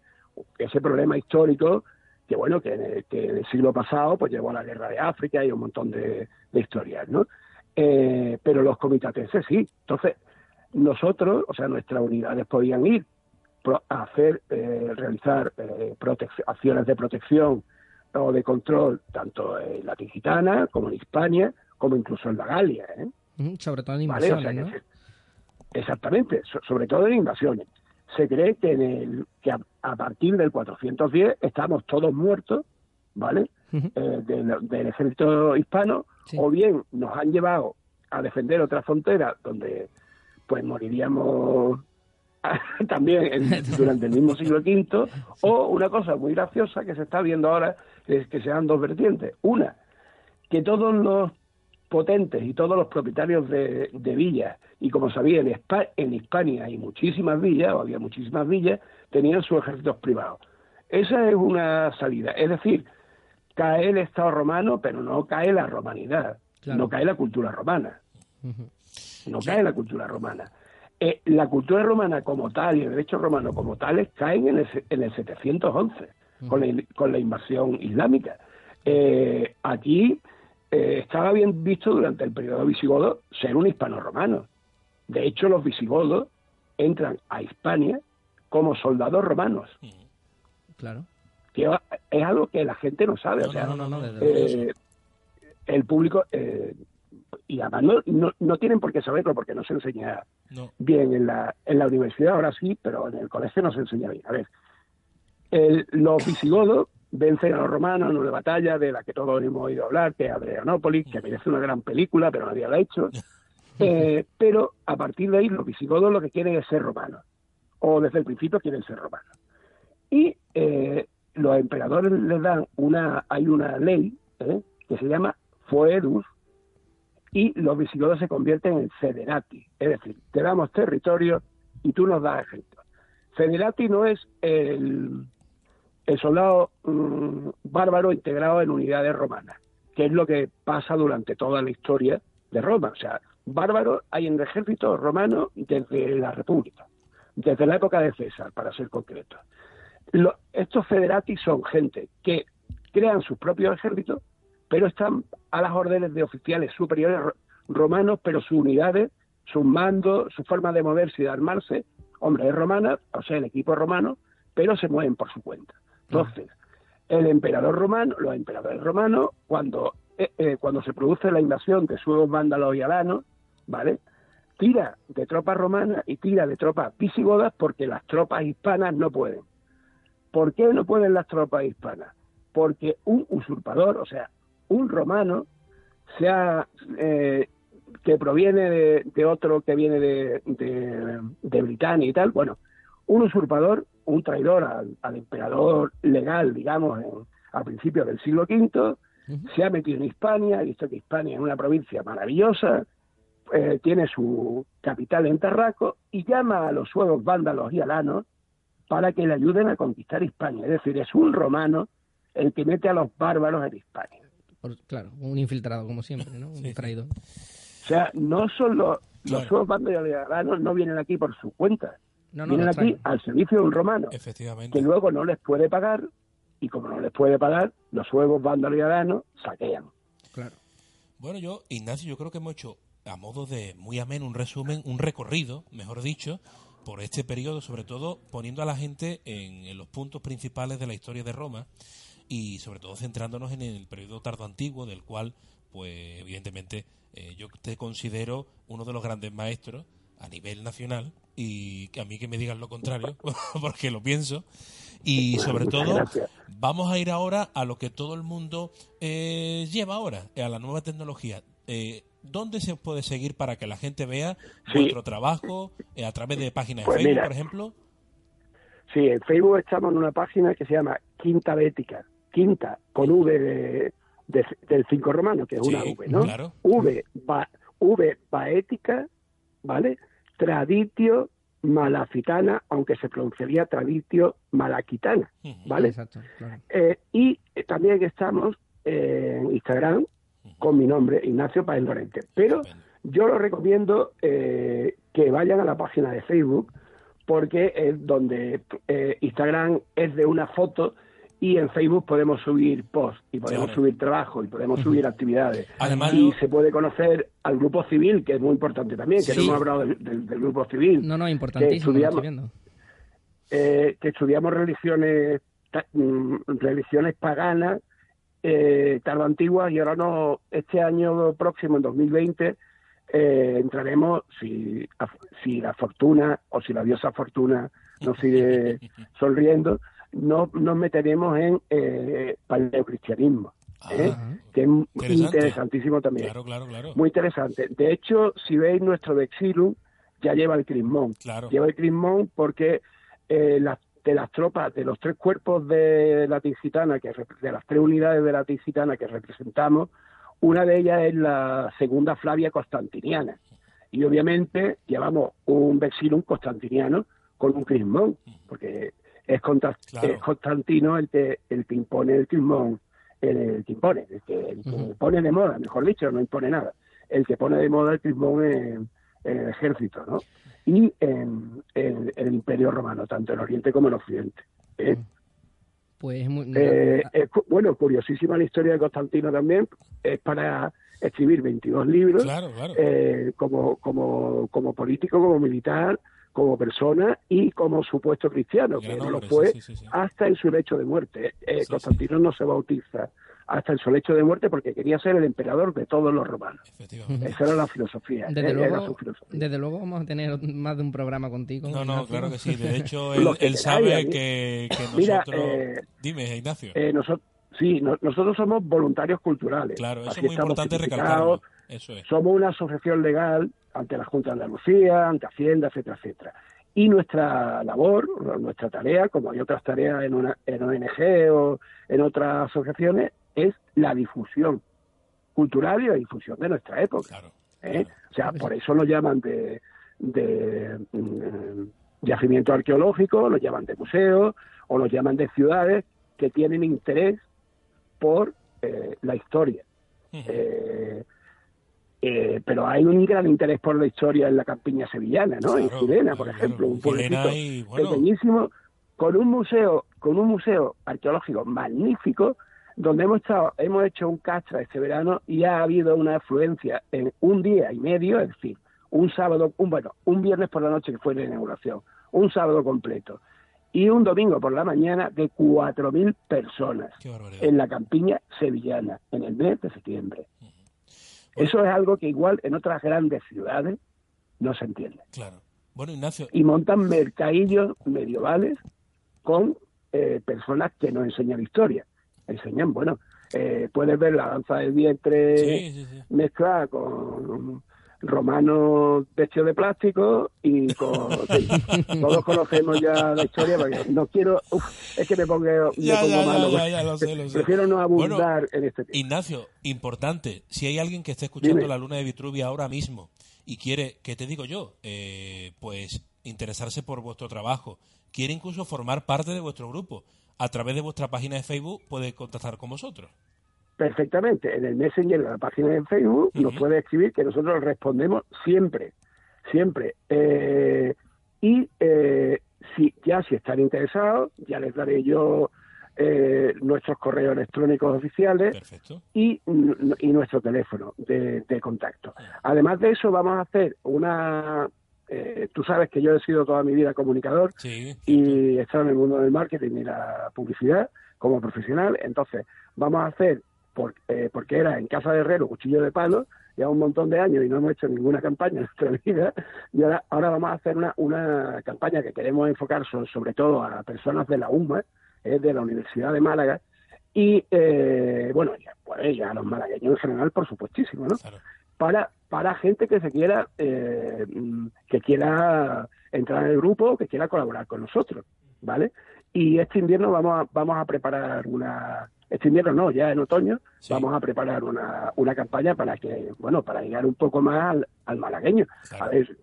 Ese problema histórico que, bueno, que en, el, siglo pasado pues llevó a la guerra de África y un montón de, historias, ¿no? Eh, pero los comitatenses sí. Entonces, nosotros, o sea, nuestras unidades podían ir a hacer, eh, realizar eh, acciones de protección o de control tanto en la Tingitana como en Hispania, como incluso en la Galia. ¿eh? sobre todo en invasiones, exactamente, sobre todo en invasiones. Se cree que, en el, que a, partir del 410 estamos todos muertos, ¿vale? del, ejército hispano, o bien nos han llevado a defender otra frontera donde pues moriríamos (laughs) también (laughs) durante el mismo siglo V, o una cosa muy graciosa que se está viendo ahora, es que sean dos vertientes. Una, que todos los potentes y todos los propietarios de, villas, y como sabía, en, en Hispania hay muchísimas villas, o había muchísimas villas, tenían sus ejércitos privados. Esa es una salida. Es decir, cae el Estado romano, pero no cae la romanidad, no cae la cultura romana no cae la cultura romana. Eh, la cultura romana como tal y el derecho romano como tales caen en el, en el 711 con, la, con la invasión islámica. Eh, aquí eh, estaba bien visto durante el periodo visigodo ser un hispano-romano. De hecho, los visigodos entran a Hispania como soldados romanos. Claro. Que es algo que la gente no sabe. o sea, no, no, no, el público, y además no, no, tienen por qué saberlo porque no se enseña bien en la, en la universidad, ahora sí, pero en el colegio no se enseña bien. A ver, el, los visigodos vencen a los romanos en una batalla de la que todos hemos oído hablar, que es Adrianópolis, que merece una gran película, pero nadie la ha hecho. (laughs) Eh, pero a partir de ahí los visigodos lo que quieren es ser romanos, o desde el principio quieren ser romanos. Y eh, los emperadores les dan una, hay una ley eh, que se llama Foedus, y los visigodos se convierten en federati, es decir, te damos territorio y tú nos das ejército. Federati no es el, el soldado mm, bárbaro integrado en unidades romanas, que es lo que pasa durante toda la historia de Roma. O sea, bárbaro hay en el ejército romano desde la República, desde la época de César, para ser concreto. estos federati son gente que crean sus propios ejércitos pero están a las órdenes de oficiales superiores romanos, pero sus unidades, sus mandos, su forma de moverse y de armarse, hombre, es romana, o sea, el equipo romano, pero se mueven por su cuenta. Entonces, el emperador romano, los emperadores romanos, cuando cuando se produce la invasión de suevos vándalos y alanos, ¿vale? Tira de tropas romanas y tira de tropas visigodas porque las tropas hispanas no pueden. ¿Por qué no pueden las tropas hispanas? Porque un usurpador, o sea, un romano, sea eh, que proviene de, otro que viene de, de, Britania y tal, bueno, un usurpador, un traidor al, emperador legal, digamos, a principios del siglo V, se ha metido en Hispania, ha visto que Hispania es una provincia maravillosa, eh, tiene su capital en Tarraco y llama a los suevos vándalos y alanos para que le ayuden a conquistar Hispania. Es decir, es un romano el que mete a los bárbaros en Hispania claro, un infiltrado como siempre, ¿no? Un traidor. O sea, no son los, los suevos bandos no vienen aquí por su cuenta. vienen aquí al servicio de un romano. Efectivamente. Que luego no les puede pagar y como no les puede pagar, los suevos bandos saquean. Claro. Bueno, yo, Ignacio, yo creo que hemos hecho a modo de muy ameno un resumen, un recorrido, mejor dicho, por este periodo, sobre todo poniendo a la gente en los puntos principales de la historia de Roma y sobre todo centrándonos en el periodo tardo antiguo, del cual, pues evidentemente, eh, yo te considero uno de los grandes maestros a nivel nacional y a mí que me digan lo contrario, (laughs) porque lo pienso. Y sobre todo, vamos a ir ahora a lo que todo el mundo eh, lleva ahora, a la nueva tecnología. Eh, ¿Dónde se puede seguir para que la gente vea nuestro trabajo? Eh, ¿A través de páginas de pues Facebook, por ejemplo? Sí, en Facebook estamos en una página que se llama Quinta Bética quinta con V de, del cinco romano, que es una V, ¿no? V, v paética, ¿vale? Traditio malafitana, aunque se pronunciaría traditio malaquitana, ¿vale? Exacto, eh, y también estamos en Instagram con mi nombre, Ignacio Paez Lorente. Pero yo lo recomiendo eh, que vayan a la página de Facebook, porque es donde eh, Instagram es de una foto y en Facebook podemos subir posts y podemos subir trabajo y podemos subir actividades. Además, y se puede conocer al grupo civil, que es muy importante también, que no hemos hablado del, grupo civil. No, no, importantísimo. Que estudiamos, eh, que estudiamos religiones, mm, religiones paganas, eh, tardo antiguas, y ahora no, este año próximo, en 2020, eh, entraremos, si, si la fortuna o si la diosa fortuna nos sigue (laughs) sonriendo, no nos meteremos en eh, paleocristianismo, ¿eh? que es interesantísimo también. Claro, claro, claro. Muy interesante. De hecho, si veis nuestro Vexilum, ya lleva el crismón. Lleva el crismón porque eh, de las tropas, de los tres cuerpos de la Tingitana, que, de las tres unidades de la Tingitana que representamos, una de ellas es la segunda Flavia Constantiniana. Y obviamente llevamos un Vexilum constantiniano con un crismón, porque es, Constantino el que, el que impone el timón, el, que impone, el que, pone de moda, mejor dicho, no impone nada, el que pone de moda el timón en, el ejército, ¿no? Y en, el Imperio Romano, tanto en Oriente como en Occidente. ¿eh? Pues muy... Eh, bueno, curiosísima la historia de Constantino también, es para escribir 22 libros eh, como, como, como político, como militar, como persona y como supuesto cristiano, que no lo fue hasta en su lecho de muerte. Eh, Constantino no se bautiza hasta en su lecho de muerte porque quería ser el emperador de todos los romanos. Esa era la filosofía. Desde, luego, vamos a tener más de un programa contigo. No, no, claro que sí. De hecho, (laughs) él, sabe que, nosotros... Eh, Dime, Ignacio. Eh, nosotros, sí, nosotros somos voluntarios culturales. Claro, eso es muy importante recalcarlo. Somos una asociación legal ante la Junta de Andalucía, ante Hacienda, etcétera, etcétera. Y nuestra labor, nuestra tarea, como hay otras tareas en, una, en ONG o en otras asociaciones, es la difusión cultural y la difusión de nuestra época. ¿eh? O sea, por eso lo llaman de, de mm, yacimiento arqueológico, lo llaman de museo o lo llaman de ciudades que tienen interés por eh, la historia. Eh, pero hay un gran interés por la historia en la campiña sevillana, ¿no? en Sirena, por ejemplo, un pueblecito pequeñísimo con un museo, con un museo arqueológico magnífico, donde hemos estado, hemos hecho un castra este verano y ha habido una afluencia en un día y medio, es decir, un sábado, un bueno, un viernes por la noche que fue la inauguración, un sábado completo y un domingo por la mañana de 4.000 personas en la campiña sevillana en el mes de septiembre. Eso es algo que igual en otras grandes ciudades no se entiende. Claro. Bueno, Ignacio. Y montan mercadillos medievales con eh, personas que no enseñan historia. Enseñan, bueno, eh, puedes ver la danza del vientre mezclada con romanos vestidos de plástico y con, (laughs) todos conocemos ya la historia porque no quiero es que me pongo, malo prefiero no abundar en este tema. Ignacio importante si hay alguien que esté escuchando la luna de Vitruvia ahora mismo y quiere ¿qué te digo yo eh, pues interesarse por vuestro trabajo. Quiere incluso formar parte de vuestro grupo. A través de vuestra página de Facebook puede contactar con vosotros perfectamente. En el Messenger de la página de Facebook, nos puede escribir que nosotros respondemos siempre, siempre. Eh, y eh, si ya si están interesados, ya les daré yo eh, nuestros correos electrónicos oficiales y, y, nuestro teléfono de, contacto. Además de eso, vamos a hacer una... tú sabes que yo he sido toda mi vida comunicador y he estado en el mundo del marketing y la publicidad como profesional, entonces vamos a hacer eh, porque era en casa de herrero, cuchillo de palo, ya un montón de años y no hemos hecho ninguna campaña en nuestra (laughs) vida, y ahora, ahora vamos a hacer una, una campaña que queremos enfocar sobre, todo a personas de la UMA, eh, de la Universidad de Málaga, y eh, bueno, ya, pues, ya a los malagueños en general, por supuestísimo, ¿no? Para, para gente que se quiera, que quiera entrar en el grupo, que quiera colaborar con nosotros, ¿vale? Y este invierno vamos a, vamos a preparar una, este invierno no, ya en otoño vamos a preparar una, una campaña para que, bueno, para llegar un poco más al, malagueño, a ver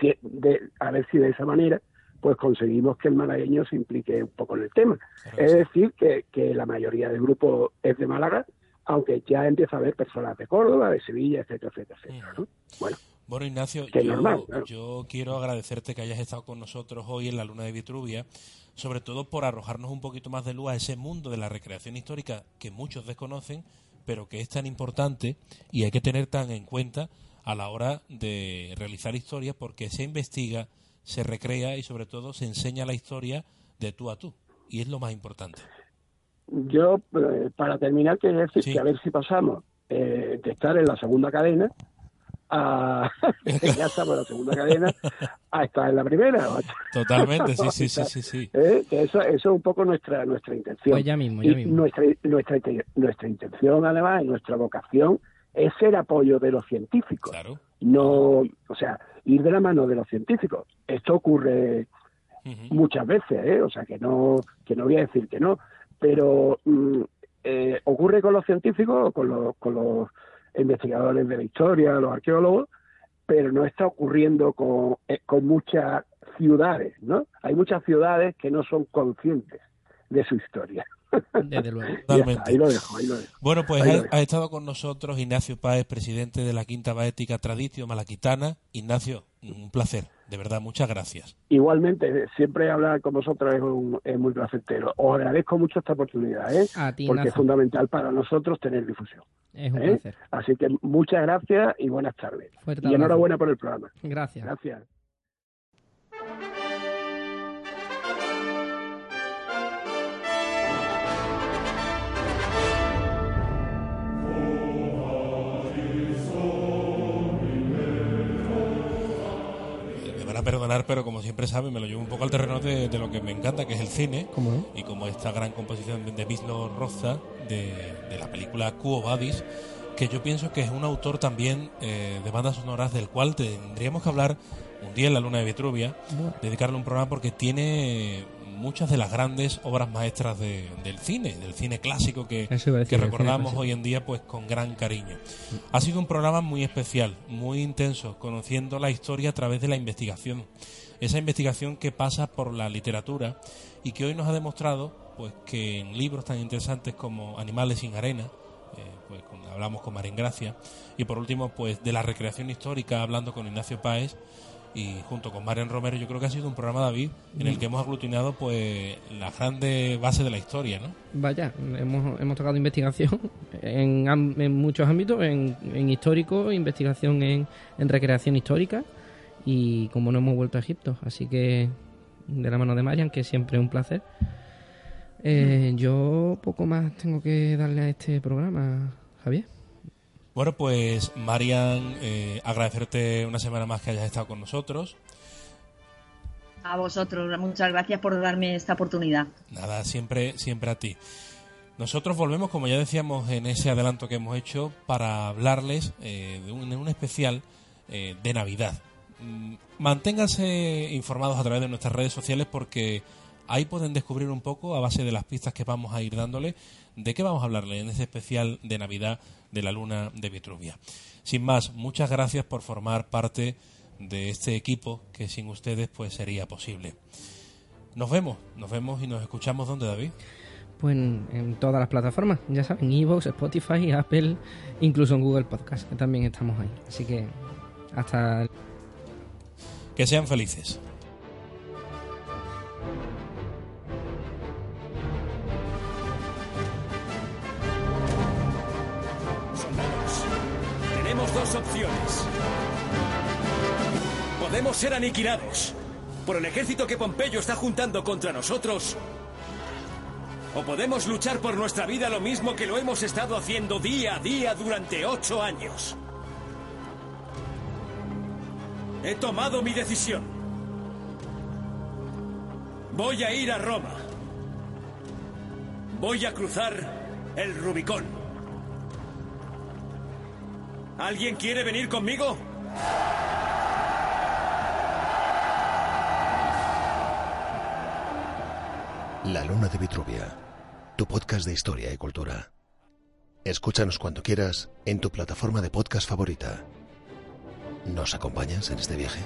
si de, a ver si de esa manera pues conseguimos que el malagueño se implique un poco en el tema. es decir, que, que la mayoría del grupo es de Málaga, aunque ya empieza a haber personas de Córdoba, de Sevilla, etcétera, etcétera, etcétera. ¿no? Bueno, bueno, Ignacio, yo, quiero agradecerte que hayas estado con nosotros hoy en la Luna de Vitruvia, sobre todo por arrojarnos un poquito más de luz a ese mundo de la recreación histórica que muchos desconocen, pero que es tan importante y hay que tener tan en cuenta a la hora de realizar historias porque se investiga, se recrea y sobre todo se enseña la historia de tú a tú. Y es lo más importante. Yo, eh, para terminar, quiero decir que a ver si pasamos eh, de estar en la segunda cadena a ya estamos (laughs) en la segunda cadena a estar en la primera. Totalmente, sí, sí, sí, (laughs) sí, sí. ¿Eh? eso, eso es un poco nuestra nuestra intención. Pues ya mismo, ya mismo. Nuestra, nuestra, nuestra intención, además, y nuestra vocación es ser apoyo de los científicos. Claro. No, o sea, ir de la mano de los científicos. Esto ocurre muchas veces, ¿eh? O sea, que no, que no voy a decir que no, pero mm, eh, ocurre con los científicos, con los, con los investigadores de la historia, los arqueólogos, pero no está ocurriendo con, eh, con muchas ciudades, ¿no? Hay muchas ciudades que no son conscientes de su historia. Desde luego. (laughs) ahí lo dejo, ahí lo dejo. Bueno, pues ha, estado con nosotros Ignacio Páez, presidente de la Quinta Baética Traditio Malaquitana. Ignacio, un placer, de verdad, muchas gracias. Igualmente, siempre hablar con vosotros es, muy placentero. Os agradezco mucho esta oportunidad, ¿eh? porque es fundamental para nosotros tener difusión. Es un ¿eh? Así que muchas gracias y buenas tardes. y enhorabuena por el programa. Gracias. Gracias. Perdonar, pero como siempre saben, me lo llevo un poco al terreno de, lo que me encanta, que es el cine. Y como esta gran composición de Mislo Roza, de, la película Cuo Vadis, que yo pienso que es un autor también eh, de bandas sonoras del cual tendríamos que hablar un día en la luna de Vitruvia, dedicarle un programa porque tiene muchas de las grandes obras maestras del cine, del cine clásico que, que recordamos hoy en día pues con gran cariño. Ha sido un programa muy especial, muy intenso, conociendo la historia a través de la investigación. Esa investigación que pasa por la literatura y que hoy nos ha demostrado pues que en libros tan interesantes como Animales sin arena, eh, pues hablamos con Marín Gracia, y por último pues de la recreación histórica hablando con Ignacio Páez, y junto con Marian Romero yo creo que ha sido un programa David en el que hemos aglutinado pues la grande base de la historia ¿no? vaya hemos, hemos tocado investigación (laughs) en, en muchos ámbitos en, en histórico investigación en, en recreación histórica y como no hemos vuelto a Egipto así que de la mano de Marian, que siempre es un placer. Eh, yo poco más tengo que darle a este programa, Javier. Bueno, pues Marian, eh, agradecerte una semana más que hayas estado con nosotros. A vosotros, muchas gracias por darme esta oportunidad. Nada, siempre, siempre a ti. Nosotros volvemos, como ya decíamos en ese adelanto que hemos hecho, para hablarles eh, de un, especial eh, de Navidad. Mm, manténganse informados a través de nuestras redes sociales porque ahí pueden descubrir un poco, a base de las pistas que vamos a ir dándole, de qué vamos a hablarle en ese especial de Navidad de la Luna de Vitruvia. Sin más, muchas gracias por formar parte de este equipo que sin ustedes pues sería posible. Nos vemos, nos vemos y nos escuchamos donde David. Pues en, todas las plataformas, ya saben, Evox, Spotify, Apple, incluso en Google Podcast, que también estamos ahí. Así que hasta... Que sean felices. Opciones. Podemos ser aniquilados por el ejército que Pompeyo está juntando contra nosotros o podemos luchar por nuestra vida lo mismo que lo hemos estado haciendo día a día durante ocho años. He tomado mi decisión. Voy a ir a Roma. Voy a cruzar el Rubicón. ¿Alguien quiere venir conmigo? La Luna de Vitruvia tu podcast de historia y cultura. Escúchanos cuando quieras en tu plataforma de podcast favorita. ¿Nos acompañas en este viaje?